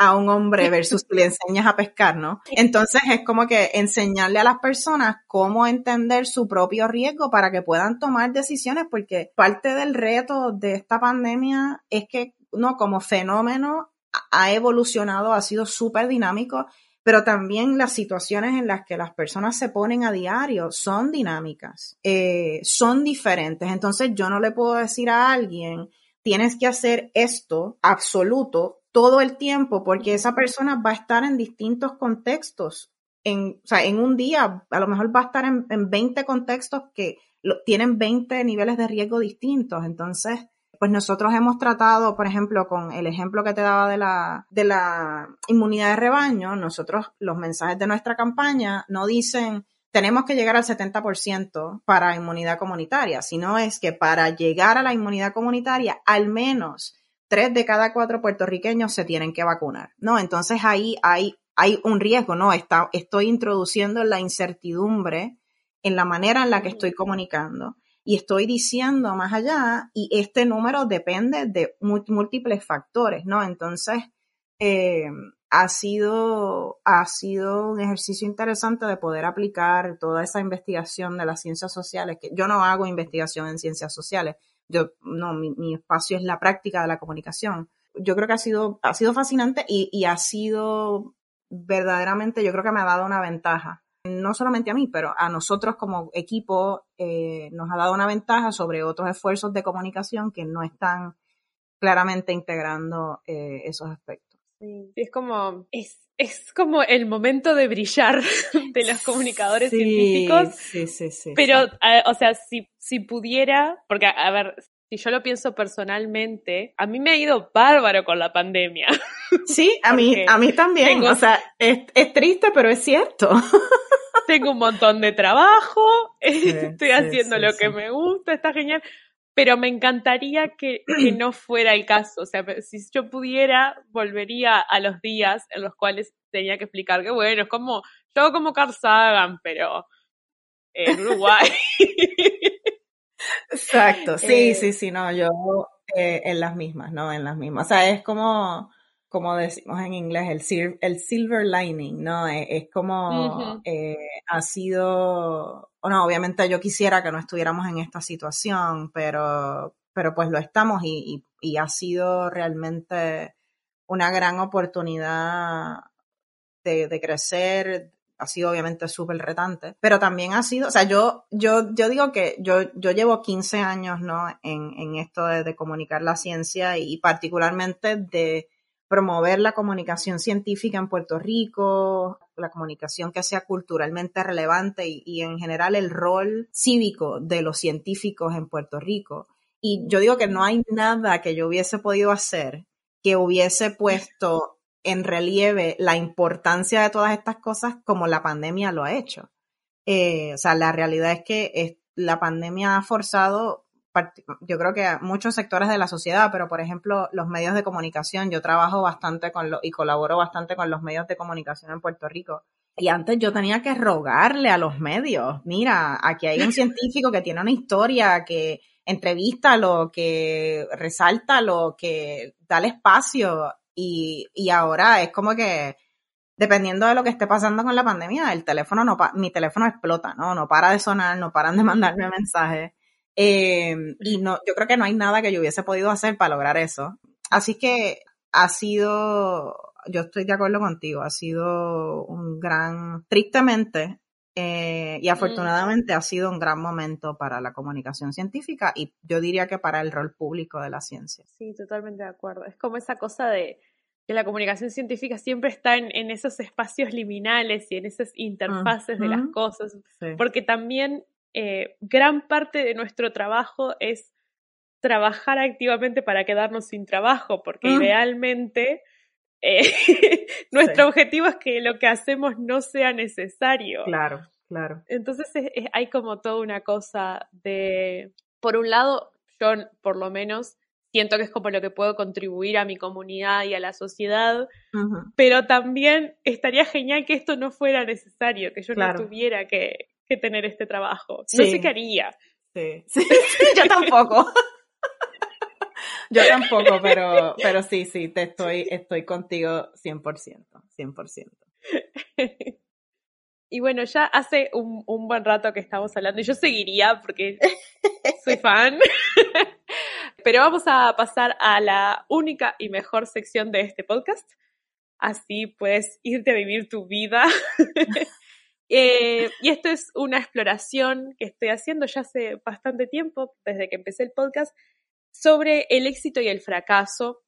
a un hombre versus si le enseñas a pescar, ¿no? Entonces es como que enseñarle a las personas cómo entender su propio riesgo para que puedan tomar decisiones, porque parte del reto de esta pandemia es que, no, como fenómeno ha evolucionado, ha sido súper dinámico, pero también las situaciones en las que las personas se ponen a diario son dinámicas, eh, son diferentes. Entonces yo no le puedo decir a alguien, tienes que hacer esto absoluto todo el tiempo, porque esa persona va a estar en distintos contextos. En, o sea, en un día, a lo mejor va a estar en, en 20 contextos que tienen 20 niveles de riesgo distintos. Entonces, pues nosotros hemos tratado, por ejemplo, con el ejemplo que te daba de la, de la inmunidad de rebaño, nosotros los mensajes de nuestra campaña no dicen tenemos que llegar al 70% para inmunidad comunitaria, sino es que para llegar a la inmunidad comunitaria, al menos tres de cada cuatro puertorriqueños se tienen que vacunar, ¿no? Entonces ahí hay, hay un riesgo, ¿no? Está, estoy introduciendo la incertidumbre en la manera en la que estoy comunicando y estoy diciendo más allá y este número depende de múltiples factores, ¿no? Entonces, eh, ha sido, ha sido un ejercicio interesante de poder aplicar toda esa investigación de las ciencias sociales, que yo no hago investigación en ciencias sociales, yo, no, mi, espacio es la práctica de la comunicación. Yo creo que ha sido, ha sido fascinante y, y ha sido verdaderamente, yo creo que me ha dado una ventaja. No solamente a mí, pero a nosotros como equipo eh, nos ha dado una ventaja sobre otros esfuerzos de comunicación que no están claramente integrando eh, esos aspectos. Sí, es como, es, es como el momento de brillar de los comunicadores científicos. Sí, sí, sí. Pero, o sea, si, si pudiera, porque, a ver, si yo lo pienso personalmente, a mí me ha ido bárbaro con la pandemia. Sí, a mí, a mí también. o sea, es, es, triste, pero es cierto. Tengo un montón de trabajo, estoy haciendo lo que me gusta, está genial pero me encantaría que, no fuera el caso. O sea, si yo pudiera, volvería a los días en los cuales tenía que explicar que, bueno, es como, yo como Carl Sagan, pero en Uruguay. Exacto, sí, eh, sí, sí, no, yo eh, en las mismas, ¿no? En las mismas. O sea, es como, como decimos en inglés, el, el silver lining, ¿no? Es, como, eh, ha sido bueno, obviamente yo quisiera que no estuviéramos en esta situación, pero, pero pues lo estamos y, y, ha sido realmente una gran oportunidad de, de crecer, ha sido obviamente súper retante, pero también ha sido, o sea, yo, yo, yo digo que yo, yo llevo 15 años, ¿no? En, en esto de, de, comunicar la ciencia y particularmente de promover la comunicación científica en Puerto Rico, la comunicación que sea culturalmente relevante y, en general el rol cívico de los científicos en Puerto Rico. Y yo digo que no hay nada que yo hubiese podido hacer que hubiese puesto en relieve la importancia de todas estas cosas como la pandemia lo ha hecho. Eh, o sea, la realidad es que la pandemia ha forzado yo creo que muchos sectores de la sociedad, pero por ejemplo los medios de comunicación, yo trabajo bastante con lo, y colaboro bastante con los medios de comunicación en Puerto Rico. Y antes yo tenía que rogarle a los medios, mira, aquí hay un científico que tiene una historia, que entrevista lo, que resalta lo, que da el espacio. Y, y ahora es como que, dependiendo de lo que esté pasando con la pandemia, el teléfono no, mi teléfono explota, ¿no? No para de sonar, no paran de mandarme mensajes. Eh, y no, yo creo que no hay nada que yo hubiese podido hacer para lograr eso. Así que ha sido, yo estoy de acuerdo contigo, ha sido un gran, tristemente, eh, y mm. afortunadamente ha sido un gran momento para la comunicación científica y yo diría que para el rol público de la ciencia. Sí, totalmente de acuerdo. Es como esa cosa de que la comunicación científica siempre está en, esos espacios liminales y en esas interfaces de las cosas, porque también eh, gran parte de nuestro trabajo es trabajar activamente para quedarnos sin trabajo, porque mm. idealmente eh, nuestro objetivo es que lo que hacemos no sea necesario. Claro, claro. Entonces hay como toda una cosa de, por un lado, yo por lo menos siento que es como lo que puedo contribuir a mi comunidad y a la sociedad, pero también estaría genial que esto no fuera necesario, que yo no tuviera que, que tener este trabajo. No sé qué haría. Sí, sí, yo tampoco. yo tampoco, pero, pero sí, sí, te estoy, estoy contigo 100%, 100%. Y bueno, ya hace un, un, buen rato que estamos hablando y yo seguiría porque soy fan. Pero vamos a pasar a la única y mejor sección de este podcast. Así puedes irte a vivir tu vida eh, y esto es una exploración que estoy haciendo ya hace bastante tiempo, desde que empecé el podcast, sobre el éxito y el fracaso.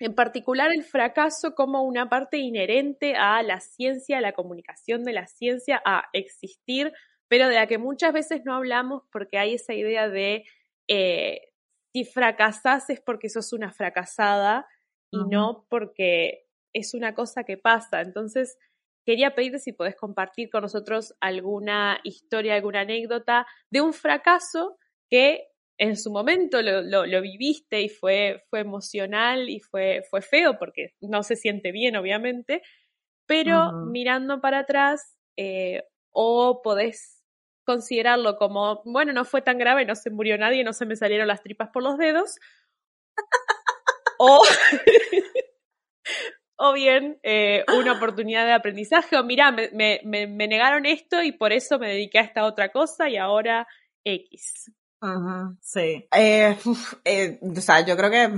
En particular, el fracaso como una parte inherente a la ciencia, a la comunicación de la ciencia, a existir, pero de la que muchas veces no hablamos porque hay esa idea de eh, si fracasas es porque sos una fracasada y no porque es una cosa que pasa. Entonces, quería pedirte si podés compartir con nosotros alguna historia, alguna anécdota de un fracaso que en su momento lo, viviste y fue, fue emocional y fue, fue feo porque no se siente bien, obviamente, pero mirando para atrás eh, o podés considerarlo como, bueno, no fue tan grave, no se murió nadie, no se me salieron las tripas por los dedos. o o bien eh, una oportunidad de aprendizaje, o mira, me, me, me, negaron esto y por eso me dediqué a esta otra cosa y ahora X. sí. Eh, eh, o sea, yo creo que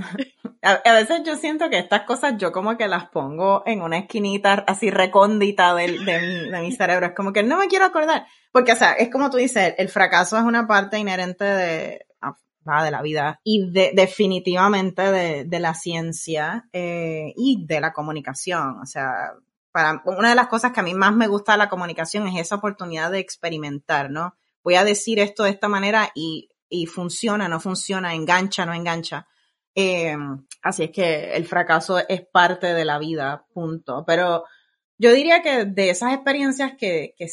a, veces yo siento que estas cosas yo como que las pongo en una esquinita así recóndita de, de, mi, de mi cerebro. Es como que no me quiero acordar. Porque, o sea, es como tú dices, el fracaso es una parte inherente de, de la vida y de, definitivamente de, la ciencia eh, y de la comunicación. O sea, para, una de las cosas que a mí más me gusta de la comunicación es esa oportunidad de experimentar, ¿no? Voy a decir esto de esta manera y, y funciona, no funciona, engancha, no engancha. Eh, así es que el fracaso es parte de la vida, punto. Pero yo diría que de esas experiencias que, que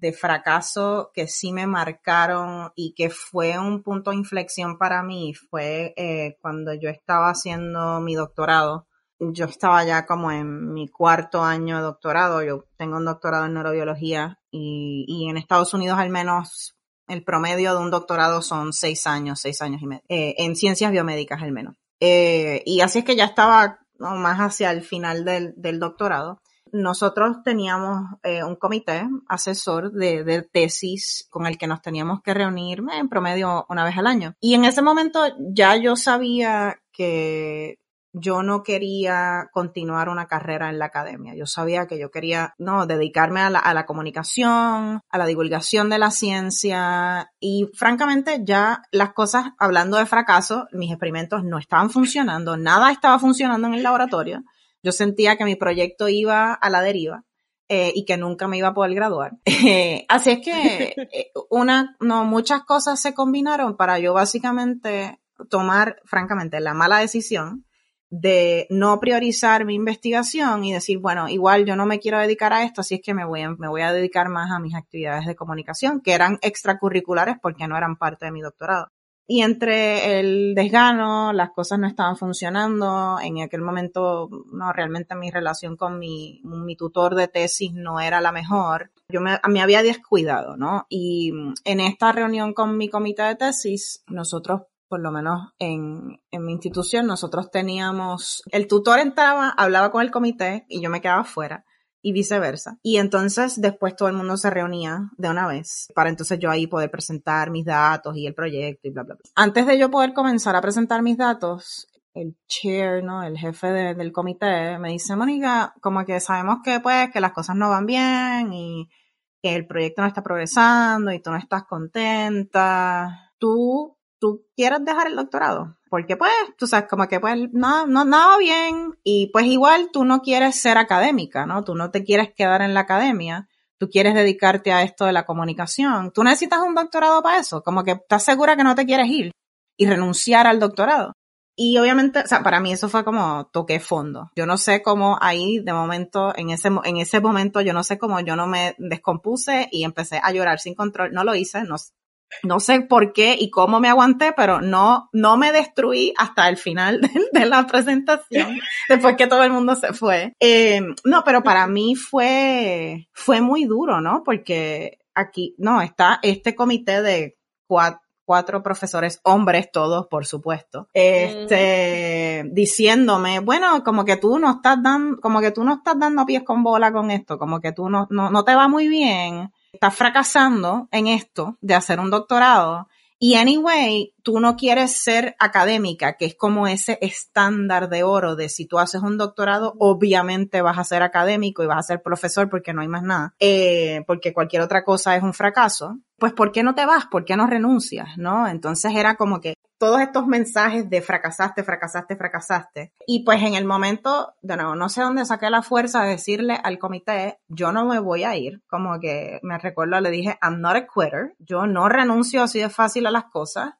de fracaso que sí me marcaron y que fue un punto de inflexión para mí fue eh, cuando yo estaba haciendo mi doctorado. Yo estaba ya como en mi cuarto año de doctorado. Yo tengo un doctorado en neurobiología y, y en Estados Unidos al menos el promedio de un doctorado son seis años, seis años y medio, eh, en ciencias biomédicas al menos. Eh, y así es que ya estaba más hacia el final del, del doctorado nosotros teníamos eh, un comité asesor de, tesis con el que nos teníamos que reunir en promedio una vez al año. Y en ese momento ya yo sabía que yo no quería continuar una carrera en la academia. Yo sabía que yo quería, no, dedicarme a la, a la comunicación, a la divulgación de la ciencia y francamente ya las cosas, hablando de fracaso, mis experimentos no estaban funcionando, nada estaba funcionando en el laboratorio. Yo sentía que mi proyecto iba a la deriva. Eh, y que nunca me iba a poder graduar. así es que eh, una, no, muchas cosas se combinaron para yo básicamente tomar, francamente, la mala decisión de no priorizar mi investigación y decir, bueno, igual yo no me quiero dedicar a esto, así es que me voy a, me voy a dedicar más a mis actividades de comunicación, que eran extracurriculares porque no eran parte de mi doctorado. Y entre el desgano, las cosas no estaban funcionando. En aquel momento, no, realmente mi relación con mi, mi tutor de tesis no era la mejor. Yo me, me había descuidado, ¿no? Y en esta reunión con mi comité de tesis, nosotros por lo menos en, en, mi institución, nosotros teníamos, el tutor entraba, hablaba con el comité y yo me quedaba fuera y viceversa. Y entonces después todo el mundo se reunía de una vez para entonces yo ahí poder presentar mis datos y el proyecto y bla, bla, bla. Antes de yo poder comenzar a presentar mis datos, el chair, ¿no? El jefe del comité me dice, Mónica, como que sabemos que pues que las cosas no van bien y que el proyecto no está progresando y tú no estás contenta. Tú tú quieras dejar el doctorado. Porque pues, tú sabes, como que pues no, no, nada bien y pues igual tú no quieres ser académica, ¿no? Tú no te quieres quedar en la academia, tú quieres dedicarte a esto de la comunicación. Tú necesitas un doctorado para eso, como que estás segura que no te quieres ir y renunciar al doctorado. Y obviamente, o sea, para mí eso fue como toqué fondo. Yo no sé cómo ahí, de momento, en ese, en ese momento, yo no sé cómo yo no me descompuse y empecé a llorar sin control. No lo hice, no, no sé por qué y cómo me aguanté, pero no, no me destruí hasta el final de, la presentación, después que todo el mundo se fue. Eh, no, pero para mí fue, fue muy duro, ¿no? Porque aquí, no, está este comité de cuatro, profesores, hombres todos, por supuesto, este, diciéndome, bueno, como que tú no estás dando, como que tú no estás dando pies con bola con esto, como que tú no, no, no te va muy bien estás fracasando en esto de hacer un doctorado y anyway, tú no quieres ser académica, que es como ese estándar de oro de si tú haces un doctorado, obviamente vas a ser académico y vas a ser profesor porque no hay más nada, eh, porque cualquier otra cosa es un fracaso. Pues ¿por qué no te vas? ¿Por qué no renuncias? ¿No? Entonces era como que todos estos mensajes de fracasaste, fracasaste, fracasaste. Y pues en el momento, de no sé dónde saqué la fuerza de decirle al comité, yo no me voy a ir. Como que me recuerdo, le dije, I'm not a quitter. Yo no renuncio así de fácil a las cosas.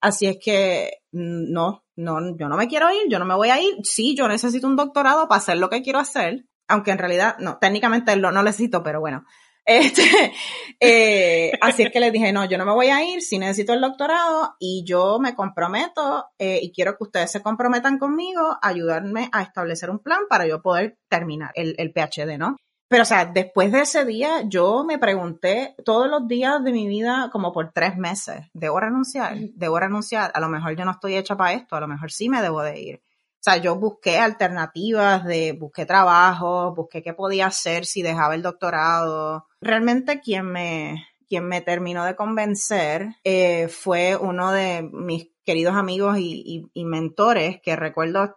Así es que mm, no, no, yo no me quiero ir, yo no me voy a ir. Sí, yo necesito un doctorado para hacer lo que quiero hacer. Aunque en realidad, no, técnicamente lo no necesito, pero bueno, este, eh, así es que les dije, no, yo no me voy a ir, si necesito el doctorado y yo me comprometo eh, y quiero que ustedes se comprometan conmigo a ayudarme a establecer un plan para yo poder terminar el, el PhD, ¿no? Pero, o sea, después de ese día, yo me pregunté todos los días de mi vida, como por tres meses, ¿debo renunciar? ¿Debo renunciar? A lo mejor yo no estoy hecha para esto, a lo mejor sí me debo de ir. O sea, yo busqué alternativas de, busqué trabajo, busqué qué podía hacer si dejaba el doctorado. Realmente quien me, quien me terminó de convencer eh, fue uno de mis queridos amigos y, y, mentores que recuerdo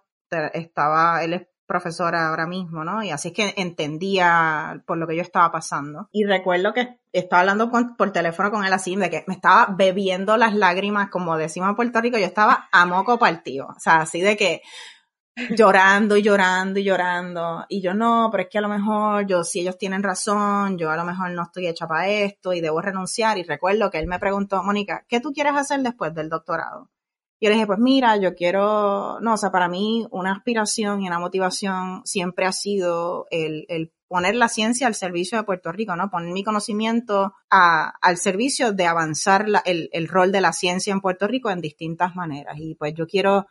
estaba, él es profesor ahora mismo, ¿no? Y así es que entendía por lo que yo estaba pasando. Y recuerdo que estaba hablando por teléfono con él así, de que me estaba bebiendo las lágrimas, como decimos en Puerto Rico, yo estaba a moco partido. O sea, así de que llorando y llorando y llorando. Y yo no, pero es que a lo mejor yo, si ellos tienen razón, yo a lo mejor no estoy hecha para esto y debo renunciar. Y recuerdo que él me preguntó, Mónica, ¿qué tú quieres hacer después del doctorado? Y yo le dije, pues mira, yo quiero, no, o sea, para mí una aspiración y una motivación siempre ha sido el, el poner la ciencia al servicio de Puerto Rico, ¿no? Poner mi conocimiento al servicio de avanzar el, el rol de la ciencia en Puerto Rico en distintas maneras. Y pues yo quiero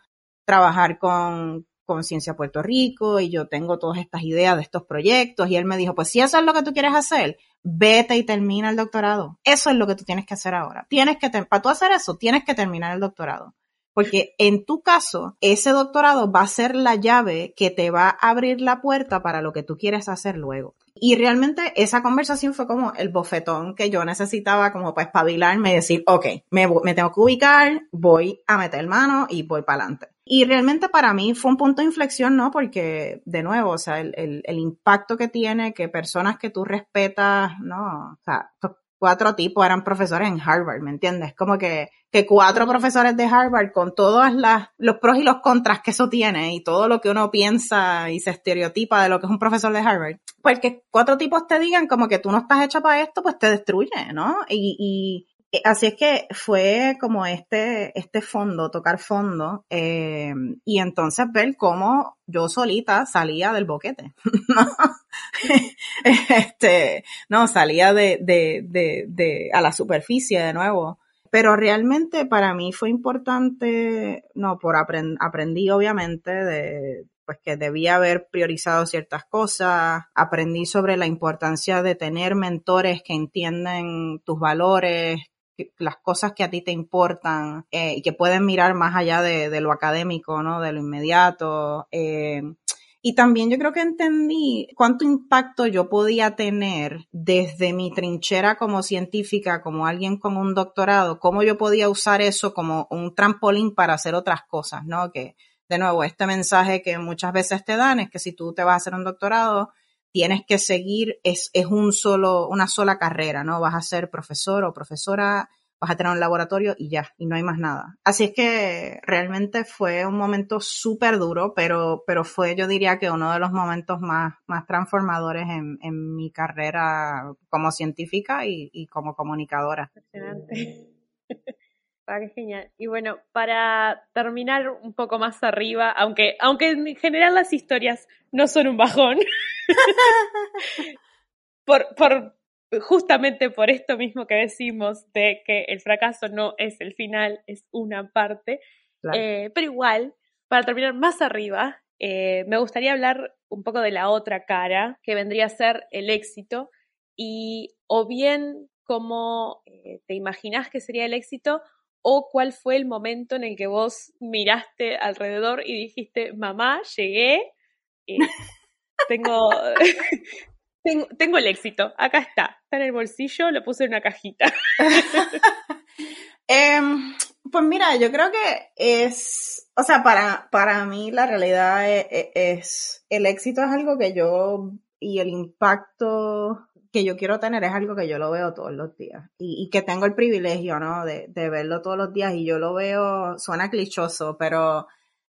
trabajar con, Conciencia Puerto Rico y yo tengo todas estas ideas de estos proyectos y él me dijo, pues si eso es lo que tú quieres hacer, vete y termina el doctorado. Eso es lo que tú tienes que hacer ahora. Tienes que, para tú hacer eso, tienes que terminar el doctorado. Porque en tu caso, ese doctorado va a ser la llave que te va a abrir la puerta para lo que tú quieres hacer luego. y realmente esa conversación fue como el bofetón que yo necesitaba como para espabilarme y decir, ok, me, me tengo que ubicar, voy a meter mano y voy para adelante. Y realmente para mí fue un punto de inflexión, ¿no? Porque, de nuevo, o sea, el, el, el impacto que tiene que personas que tú respetas, ¿no? O sea, cuatro tipos eran profesores en Harvard, ¿me entiendes? Como que, que cuatro profesores de Harvard con todos los pros y los contras que eso tiene y todo lo que uno piensa y se estereotipa de lo que es un profesor de Harvard, pues que cuatro tipos te digan como que tú no estás hecha para esto, pues te destruye, ¿no? Y, y así es que fue como este, este fondo, tocar fondo, eh, y entonces ver cómo yo solita salía del boquete, ¿no? este, no, salía de, de, de, de, a la superficie de nuevo. Pero realmente para mí fue importante, no, por aprend, aprendí obviamente de, pues que debía haber priorizado ciertas cosas, aprendí sobre la importancia de tener mentores que entienden tus valores, las cosas que a ti te importan eh, y que pueden mirar más allá de, lo académico, ¿no? De lo inmediato. Eh, y también yo creo que entendí cuánto impacto yo podía tener desde mi trinchera como científica, como alguien con un doctorado, cómo yo podía usar eso como un trampolín para hacer otras cosas, ¿no? Que, de nuevo, este mensaje que muchas veces te dan es que si tú te vas a hacer un doctorado, tienes que seguir, es, es un solo, una sola carrera, ¿no? Vas a ser profesor o profesora vas a tener un laboratorio y ya, y no hay más nada. Así es que realmente fue un momento súper duro, pero, pero fue yo diría que uno de los momentos más, más transformadores en, en mi carrera como científica y, y como comunicadora. Ah, qué genial. Y bueno, para terminar un poco más arriba, aunque, aunque en general las historias no son un bajón, por, por justamente por esto mismo que decimos de que el fracaso no es el final, es una parte. Claro. Eh, pero igual, para terminar más arriba, eh, me gustaría hablar un poco de la otra cara, que vendría a ser el éxito, y o bien cómo eh, te imaginás que sería el éxito, o cuál fue el momento en el que vos miraste alrededor y dijiste, mamá, llegué, tengo, tengo, tengo, el éxito, acá está, está en el bolsillo, lo puse en una cajita. eh, pues mira, yo creo que es, o sea, para, para mí la realidad es, es, el éxito es algo que yo, y el impacto que yo quiero tener es algo que yo lo veo todos los días y, que tengo el privilegio, ¿no? De, de, verlo todos los días y yo lo veo, suena clichoso, pero,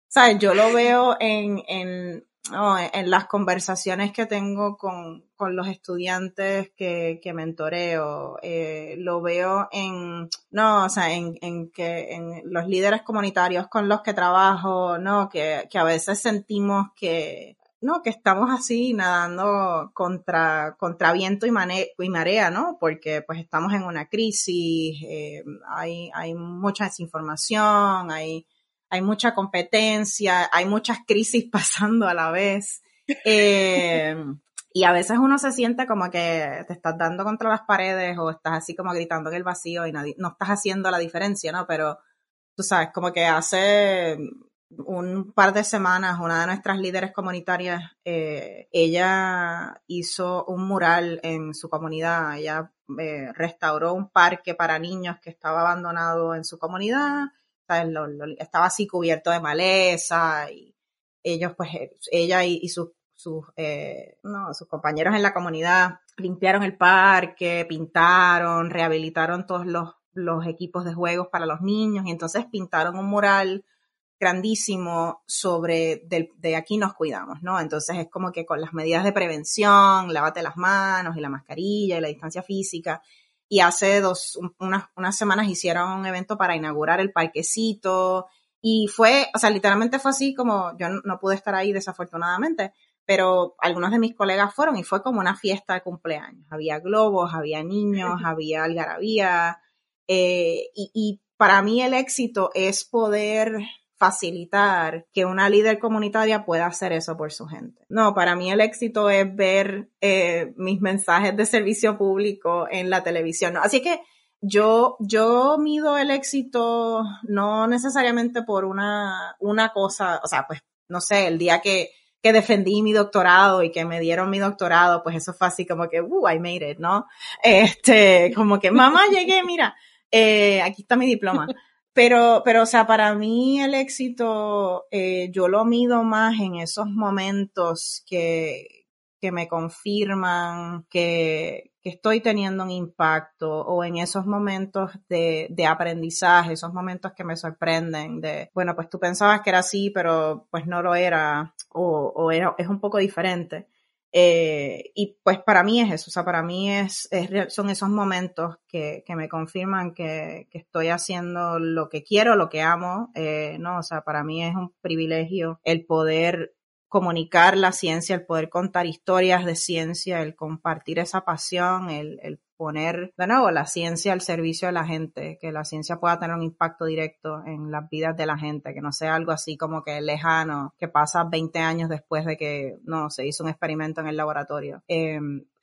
¿sabes? Yo lo veo en, en, oh, en las conversaciones que tengo con, con los estudiantes que, que mentoreo, eh, lo veo en, no, o sea, en, en que en los líderes comunitarios con los que trabajo, no, que, que a veces sentimos que, no, que estamos así nadando contra, contra viento y, marea, ¿no? Porque pues estamos en una crisis, eh, hay, hay mucha desinformación, hay, hay mucha competencia, hay muchas crisis pasando a la vez. Eh, y a veces uno se siente como que te estás dando contra las paredes o estás así como gritando en el vacío y nadie, no estás haciendo la diferencia, ¿no? Pero tú sabes, como que hace un par de semanas, una de nuestras líderes comunitarias, eh, ella hizo un mural en su comunidad, ella eh, restauró un parque para niños que estaba abandonado en su comunidad, estaba así cubierto de maleza y ellos pues, ella y, y sus, sus, eh, no, sus compañeros en la comunidad limpiaron el parque, pintaron, rehabilitaron todos los, los equipos de juegos para los niños y entonces pintaron un mural grandísimo sobre de aquí nos cuidamos, ¿no? Entonces es como que con las medidas de prevención, lávate las manos y la mascarilla y la distancia física. Y hace dos, unas, unas semanas hicieron un evento para inaugurar el parquecito y fue, o sea, literalmente fue así como, yo no pude estar ahí desafortunadamente, pero algunos de mis colegas fueron y fue como una fiesta de cumpleaños. Había globos, había niños, había algarabía. Eh, y, y para mí el éxito es poder facilitar que una líder comunitaria pueda hacer eso por su gente. No, para mí el éxito es ver eh, mis mensajes de servicio público en la televisión. ¿no? Así que yo, yo mido el éxito no necesariamente por una, una cosa, o sea, pues, no sé, el día que, que defendí mi doctorado y que me dieron mi doctorado, pues eso fue así como que, uh, I made it, ¿no? Este, como que, mamá, llegué, mira, eh, aquí está mi diploma. Pero, pero, o sea, para mí el éxito, eh, yo lo mido más en esos momentos que, que me confirman que, que, estoy teniendo un impacto o en esos momentos de, de, aprendizaje, esos momentos que me sorprenden de, bueno, pues tú pensabas que era así, pero pues no lo era o, o era, es un poco diferente. Eh, y pues para mí es eso, o sea, para mí es, es son esos momentos que, que me confirman que, que, estoy haciendo lo que quiero, lo que amo, eh, ¿no? O sea, para mí es un privilegio el poder comunicar la ciencia, el poder contar historias de ciencia, el compartir esa pasión, el, el poner de nuevo la ciencia al servicio de la gente, que la ciencia pueda tener un impacto directo en las vidas de la gente, que no sea algo así como que lejano, que pasa 20 años después de que no se hizo un experimento en el laboratorio. Eh,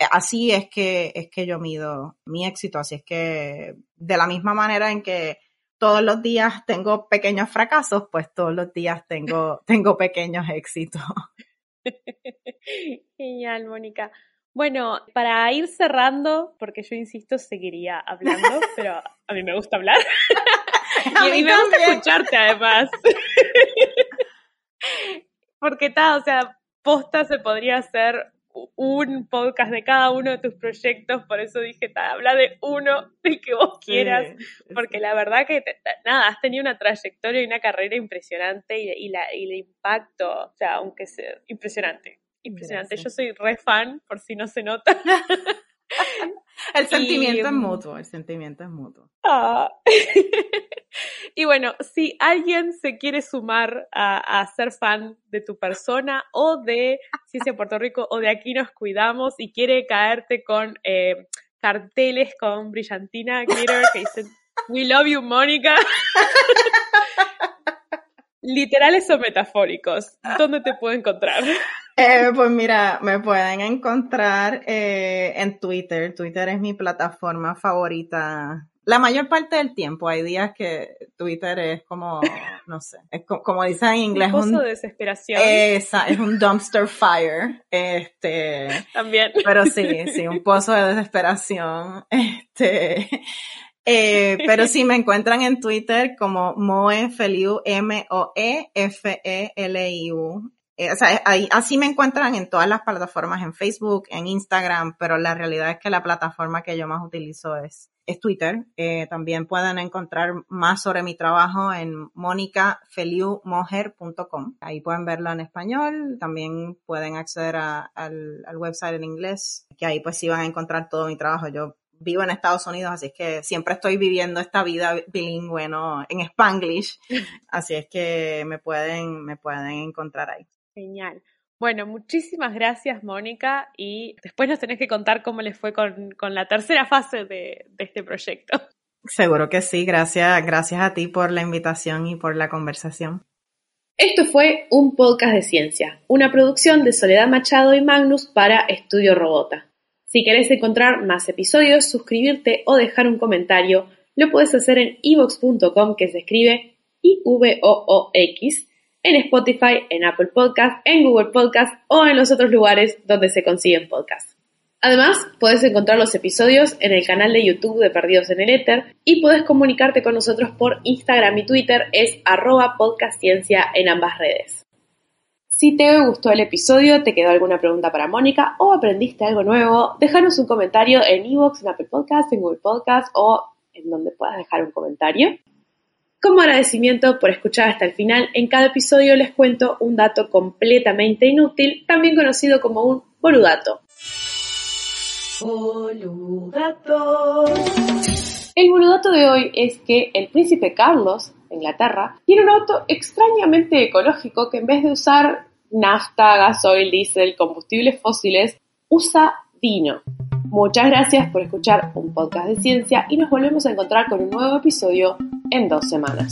así es que es que yo mido mi éxito, así es que de la misma manera en que todos los días tengo pequeños fracasos, pues todos los días tengo, tengo pequeños éxitos. Genial, Mónica. Bueno, para ir cerrando, porque yo insisto, seguiría hablando, pero a mí me gusta hablar. y a mí, me gusta escucharte además. porque está, o sea, posta se podría hacer un podcast de cada uno de tus proyectos, por eso dije, habla de uno, del que vos quieras, porque la verdad que, nada, has tenido una trayectoria y una carrera impresionante y, la, y el impacto, o sea, aunque sea impresionante, impresionante. Yo soy re fan, por si no se nota. el sentimiento es mutuo, el sentimiento es mutuo. Ah. y bueno, si alguien se quiere sumar a, ser fan de tu persona o de Ciencia Puerto Rico o de Aquí nos cuidamos y quiere caerte con eh, carteles con brillantina glitter que dicen We love you, Mónica. Literales o metafóricos. ¿Dónde te puedo encontrar? Eh, pues mira, me pueden encontrar eh, en Twitter. Twitter es mi plataforma favorita. La mayor parte del tiempo hay días que Twitter es como, no sé, es como dicen en inglés. Un pozo de desesperación. es un dumpster fire. Este. También. Pero sí, sí, un pozo de desesperación. Este. Eh, pero sí me encuentran en Twitter como Moe Feliu, M-O-E-F-E-L-I-U. Eh, o sea, ahí, así me encuentran en todas las plataformas, en Facebook, en Instagram, pero la realidad es que la plataforma que yo más utilizo es, es Twitter. Eh, también pueden encontrar más sobre mi trabajo en monicafeliumoher.com. Ahí pueden verlo en español. También pueden acceder al, al website en inglés, que ahí pues sí van a encontrar todo mi trabajo. Yo vivo en Estados Unidos, así es que siempre estoy viviendo esta vida bilingüe, ¿no? En Spanglish. Así es que me pueden, me pueden encontrar ahí. Genial. Bueno, muchísimas gracias, Mónica, y después nos tenés que contar cómo les fue con, la tercera fase de, de, este proyecto. Seguro que sí, gracias, gracias a ti por la invitación y por la conversación. Esto fue un podcast de ciencia, una producción de Soledad Machado y Magnus para Estudio Robota. Si querés encontrar más episodios, suscribirte o dejar un comentario, lo puedes hacer en ivox.com que se escribe I-V-O-O-X en Spotify, en Apple Podcast, en Google Podcast o en los otros lugares donde se consiguen podcasts. Además, puedes encontrar los episodios en el canal de YouTube de Perdidos en el Éter y puedes comunicarte con nosotros por Instagram y Twitter, es arroba podcastciencia en ambas redes. Si te gustó el episodio, te quedó alguna pregunta para Mónica o aprendiste algo nuevo, déjanos un comentario en Evox, en Apple Podcast, en Google Podcast o en donde puedas dejar un comentario. Como agradecimiento por escuchar hasta el final, en cada episodio les cuento un dato completamente inútil, también conocido como un boludato. Boludato. El boludato de hoy es que el príncipe Carlos, de Inglaterra, tiene un auto extrañamente ecológico que en vez de usar nafta, gasoil, diésel, combustibles fósiles, usa vino. Muchas gracias por escuchar un podcast de ciencia y nos volvemos a encontrar con un nuevo episodio en dos semanas.